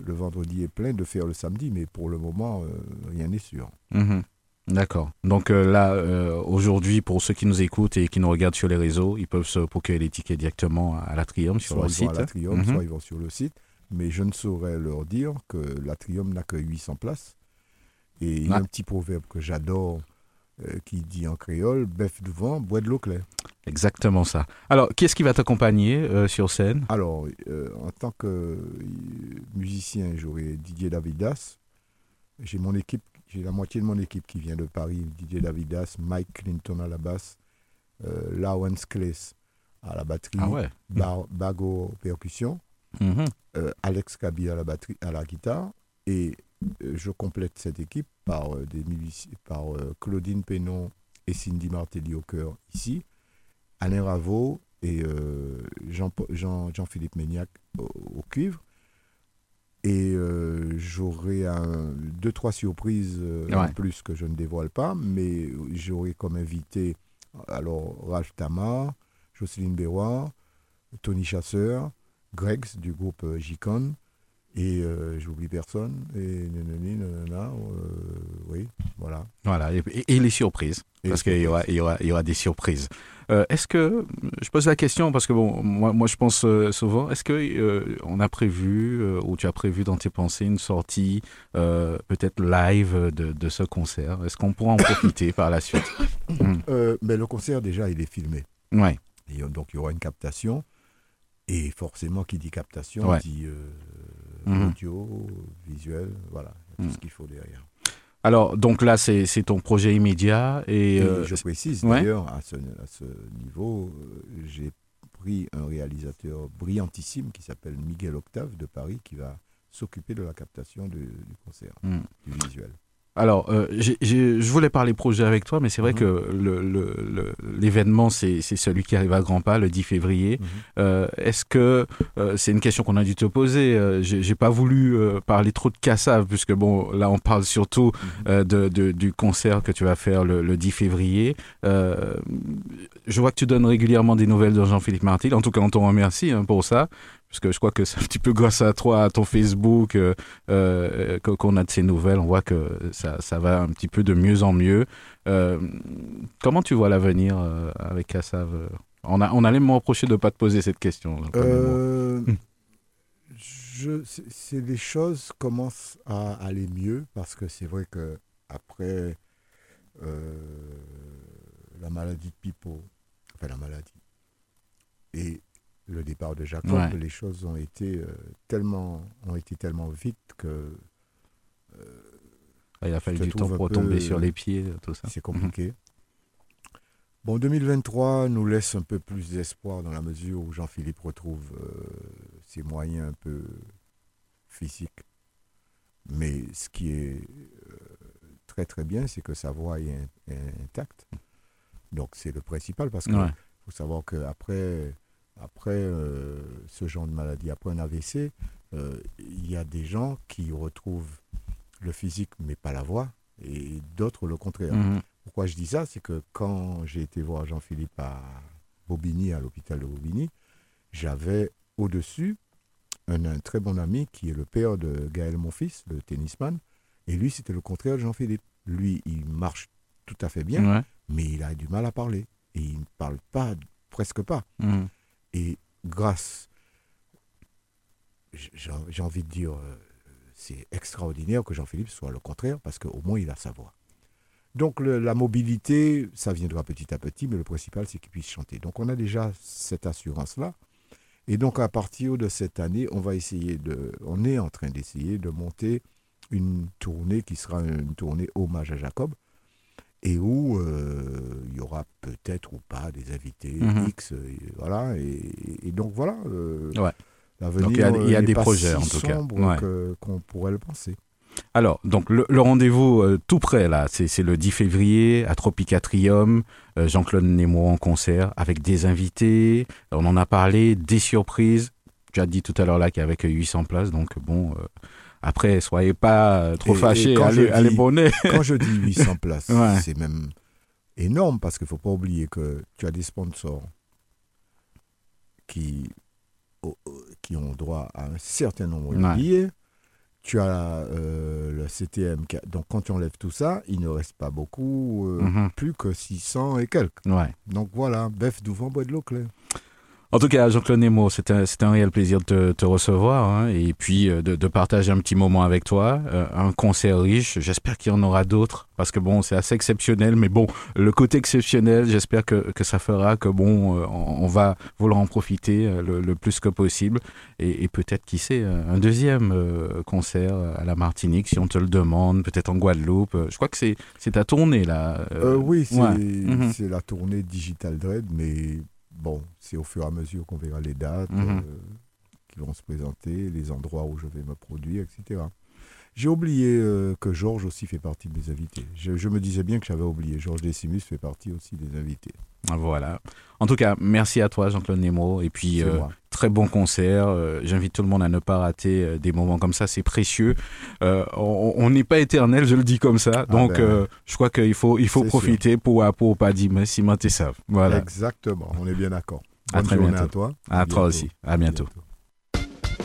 le vendredi est plein, de faire le samedi. Mais pour le moment, rien n'est sûr. Mhm. D'accord. Donc euh, là, euh, aujourd'hui, pour ceux qui nous écoutent et qui nous regardent sur les réseaux, ils peuvent se procurer les tickets directement à l'Atrium sur soit le ils site. vont à l'Atrium, Mhm. soit ils vont sur le site. Mais je ne saurais leur dire que l'Atrium n'a que 800 places. Et il y a Ah. un petit proverbe que j'adore euh, qui dit en créole Bœuf du vent, bois de l'eau claire. Exactement ça. Alors, qui est-ce qui va t'accompagner sur scène? Alors, en tant que musicien, j'aurai Didier Davidas. J'ai mon équipe, j'ai la moitié de mon équipe qui vient de Paris. Didier Davidas, Mike Clinton à la basse, euh, Lawrence Kless à la batterie, Ah ouais. Bar- Bago aux percussions. Mhm. euh, Alex Kabi à la batterie, à la guitare, et euh, je complète cette équipe par des par Claudine Pénon et Cindy Martelly au chœur ici, Alain Raveau et euh, Jean, Jean, Jean-Philippe Méniac au, au cuivre. Et euh, j'aurai un, deux, trois surprises euh, en plus que je ne dévoile pas, mais j'aurai comme invité alors Ralph Tamar, Jocelyne Béroir, Tony Chasseur, Gregs du groupe euh, J-Con, et euh, j'oublie personne, et nanani, nanana, euh, oui, voilà. Voilà. Et, les surprises. Et parce qu'il y aura, il y, aura, il y aura des surprises. Euh, est-ce que, je pose la question parce que bon, moi, moi je pense euh, souvent, est-ce que on a prévu ou tu as prévu dans tes pensées une sortie peut-être live de, de ce concert? Est-ce qu'on pourra en [coughs] profiter par la suite? Euh, mais le concert, déjà, il est filmé. Ouais. Et donc, il y aura une captation. Et forcément, qui dit captation, Ouais. dit euh, Mhm. audio, visuel, voilà, tout Mhm. ce qu'il faut derrière. Alors donc là c'est ton projet immédiat et, euh, je précise ouais. d'ailleurs, à ce, à ce niveau, euh, j'ai pris un réalisateur brillantissime qui s'appelle Miguel Octave de Paris qui va s'occuper de la captation du, du concert, Mm. du visuel. Alors, euh, j'ai- j'ai- je voulais parler projet avec toi, mais c'est vrai Mhm. que le- le- le- l'événement, c'est c'est celui qui arrive à grands pas, le 10 février. Mhm. Euh, Est-ce que euh, c'est une question qu'on a dû te poser euh, J'ai j'ai pas voulu euh, parler trop de Cassav, puisque bon, là, on parle surtout Mhm. euh, de, de- du concert que tu vas faire le, le 10 février. Euh, je vois que tu donnes régulièrement des nouvelles de Jean-Philippe Martil. En tout cas, on t'en remercie hein, pour ça, puisque je crois que c'est un petit peu grâce à toi, à ton Facebook, euh, euh, que- qu'on a de ces nouvelles. On voit que ça, ça va un petit peu de mieux en mieux. Euh, comment tu vois l'avenir euh, avec Cassav on, a, on allait me reprocher de ne pas te poser cette question. Euh, Hmm. je- c'est- les choses commencent à aller mieux parce que c'est vrai que après euh, la maladie de Pipo, enfin la maladie et le départ de Jacob, Ouais. les choses ont été euh, tellement ont été tellement vite que Ah, il a fallu du temps pour peu- tomber sur les pieds, tout ça. c'est compliqué. Bon, 2023 nous laisse un peu plus d'espoir dans la mesure où Jean-Philippe retrouve euh, ses moyens un peu physiques. Mais ce qui est euh, très très bien, c'est que sa voix est, in- est intacte. Donc c'est le principal parce qu'il Ouais. faut savoir qu'après après, euh, ce genre de maladie, après un AVC, euh, il y a des gens qui retrouvent le physique mais pas la voix et d'autres le contraire. Mhm. Pourquoi je dis ça? C'est que quand j'ai été voir Jean-Philippe à Bobigny, à l'hôpital de Bobigny, j'avais au-dessus un, un très bon ami qui est le père de Gaël, mon fils, le tennisman. Et lui, c'était le contraire de Jean-Philippe. Lui, il marche tout à fait bien, Ouais. mais il a du mal à parler. Et il ne parle pas, presque pas. Mhm. Et grâce, j'ai envie de dire, euh, c'est extraordinaire que Jean-Philippe soit le contraire, parce qu'au moins il a sa voix. Donc la mobilité, ça viendra petit à petit, mais le principal, c'est qu'il puisse chanter. Donc on a déjà cette assurance-là. Et donc à partir de cette année, on va essayer de, on est en train d'essayer de monter une tournée qui sera une tournée hommage à Jacob, et où euh, il y aura peut-être ou pas des invités Mhm. X, et voilà. Et, et donc voilà. euh, Ouais. L'avenir, Donc, il y a- il y a euh, n'est des pas projets, si en tout cas. Ouais. qu'on pourrait le penser. Alors, donc le, le rendez-vous euh, tout près là, c'est le 10 février à Tropicatrium, euh, Jean-Claude Nemo en concert avec des invités. On en a parlé, des surprises. Tu as dit tout à l'heure là qu'il y avait que 800 places, donc bon. Après, soyez pas euh, trop Et- et fâchés, quand allez, allez dis- bonnet. [laughs] Quand je dis 800 [laughs] places, Ouais. c'est même énorme parce qu'il ne faut pas oublier que tu as des sponsors qui, ont droit à un certain nombre de Ouais. billets. Tu as euh, le CTM. qui a- donc quand tu enlèves tout ça, il ne reste pas beaucoup, euh, Mhm. plus que 600 et quelques. Ouais. Donc voilà, bœuf d'ouvent, bois de l'eau claire. En tout cas, Jean-Claude Nemo, c'est un, c'est un réel plaisir de te, te recevoir hein, et puis euh, de, de partager un petit moment avec toi. Euh, un concert riche, j'espère qu'il y en aura d'autres parce que bon, c'est assez exceptionnel, mais bon, le côté exceptionnel, j'espère que, que ça fera que bon, euh, on, va vouloir en profiter euh, le, le plus que possible et, et peut-être, qui sait, un deuxième euh, concert à la Martinique si on te le demande, peut-être en Guadeloupe. Euh, Je crois que c'est c'est ta tournée là. Euh, oui, c'est ouais. Mhm. c'est la tournée Digital Dread, mais bon, c'est au fur et à mesure qu'on verra les dates Mhm. euh, qui vont se présenter, les endroits où je vais me produire, etc. J'ai oublié euh, que Georges aussi fait partie de mes invités. Je, je me disais bien que j'avais oublié. Georges Decimus fait partie aussi des invités. Voilà. En tout cas, merci à toi, Jean-Claude Nemo. Et puis, euh, très bon concert. Euh, J'invite tout le monde à ne pas rater euh, des moments comme ça. C'est précieux. On n'est pas éternel, je le dis comme ça. Donc, ben, je crois qu'il faut, il faut profiter pour, pour pas dire mais si monter ça. Voilà. Exactement, on est bien d'accord. À très journée bientôt. à toi. À toi bientôt. aussi. À bientôt.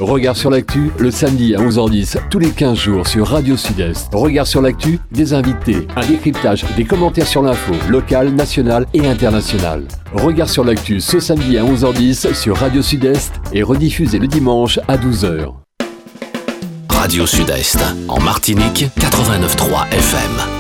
Regard sur l'actu, le samedi à 11h10, tous les 15 jours sur Radio Sud-Est. Regard sur l'actu, des invités, un décryptage, des commentaires sur l'info, locale, nationale et internationale. Regard sur l'actu ce samedi à 11h10 sur Radio Sud-Est et rediffusé le dimanche à 12h. Radio Sud-Est, en Martinique, 89.3 FM.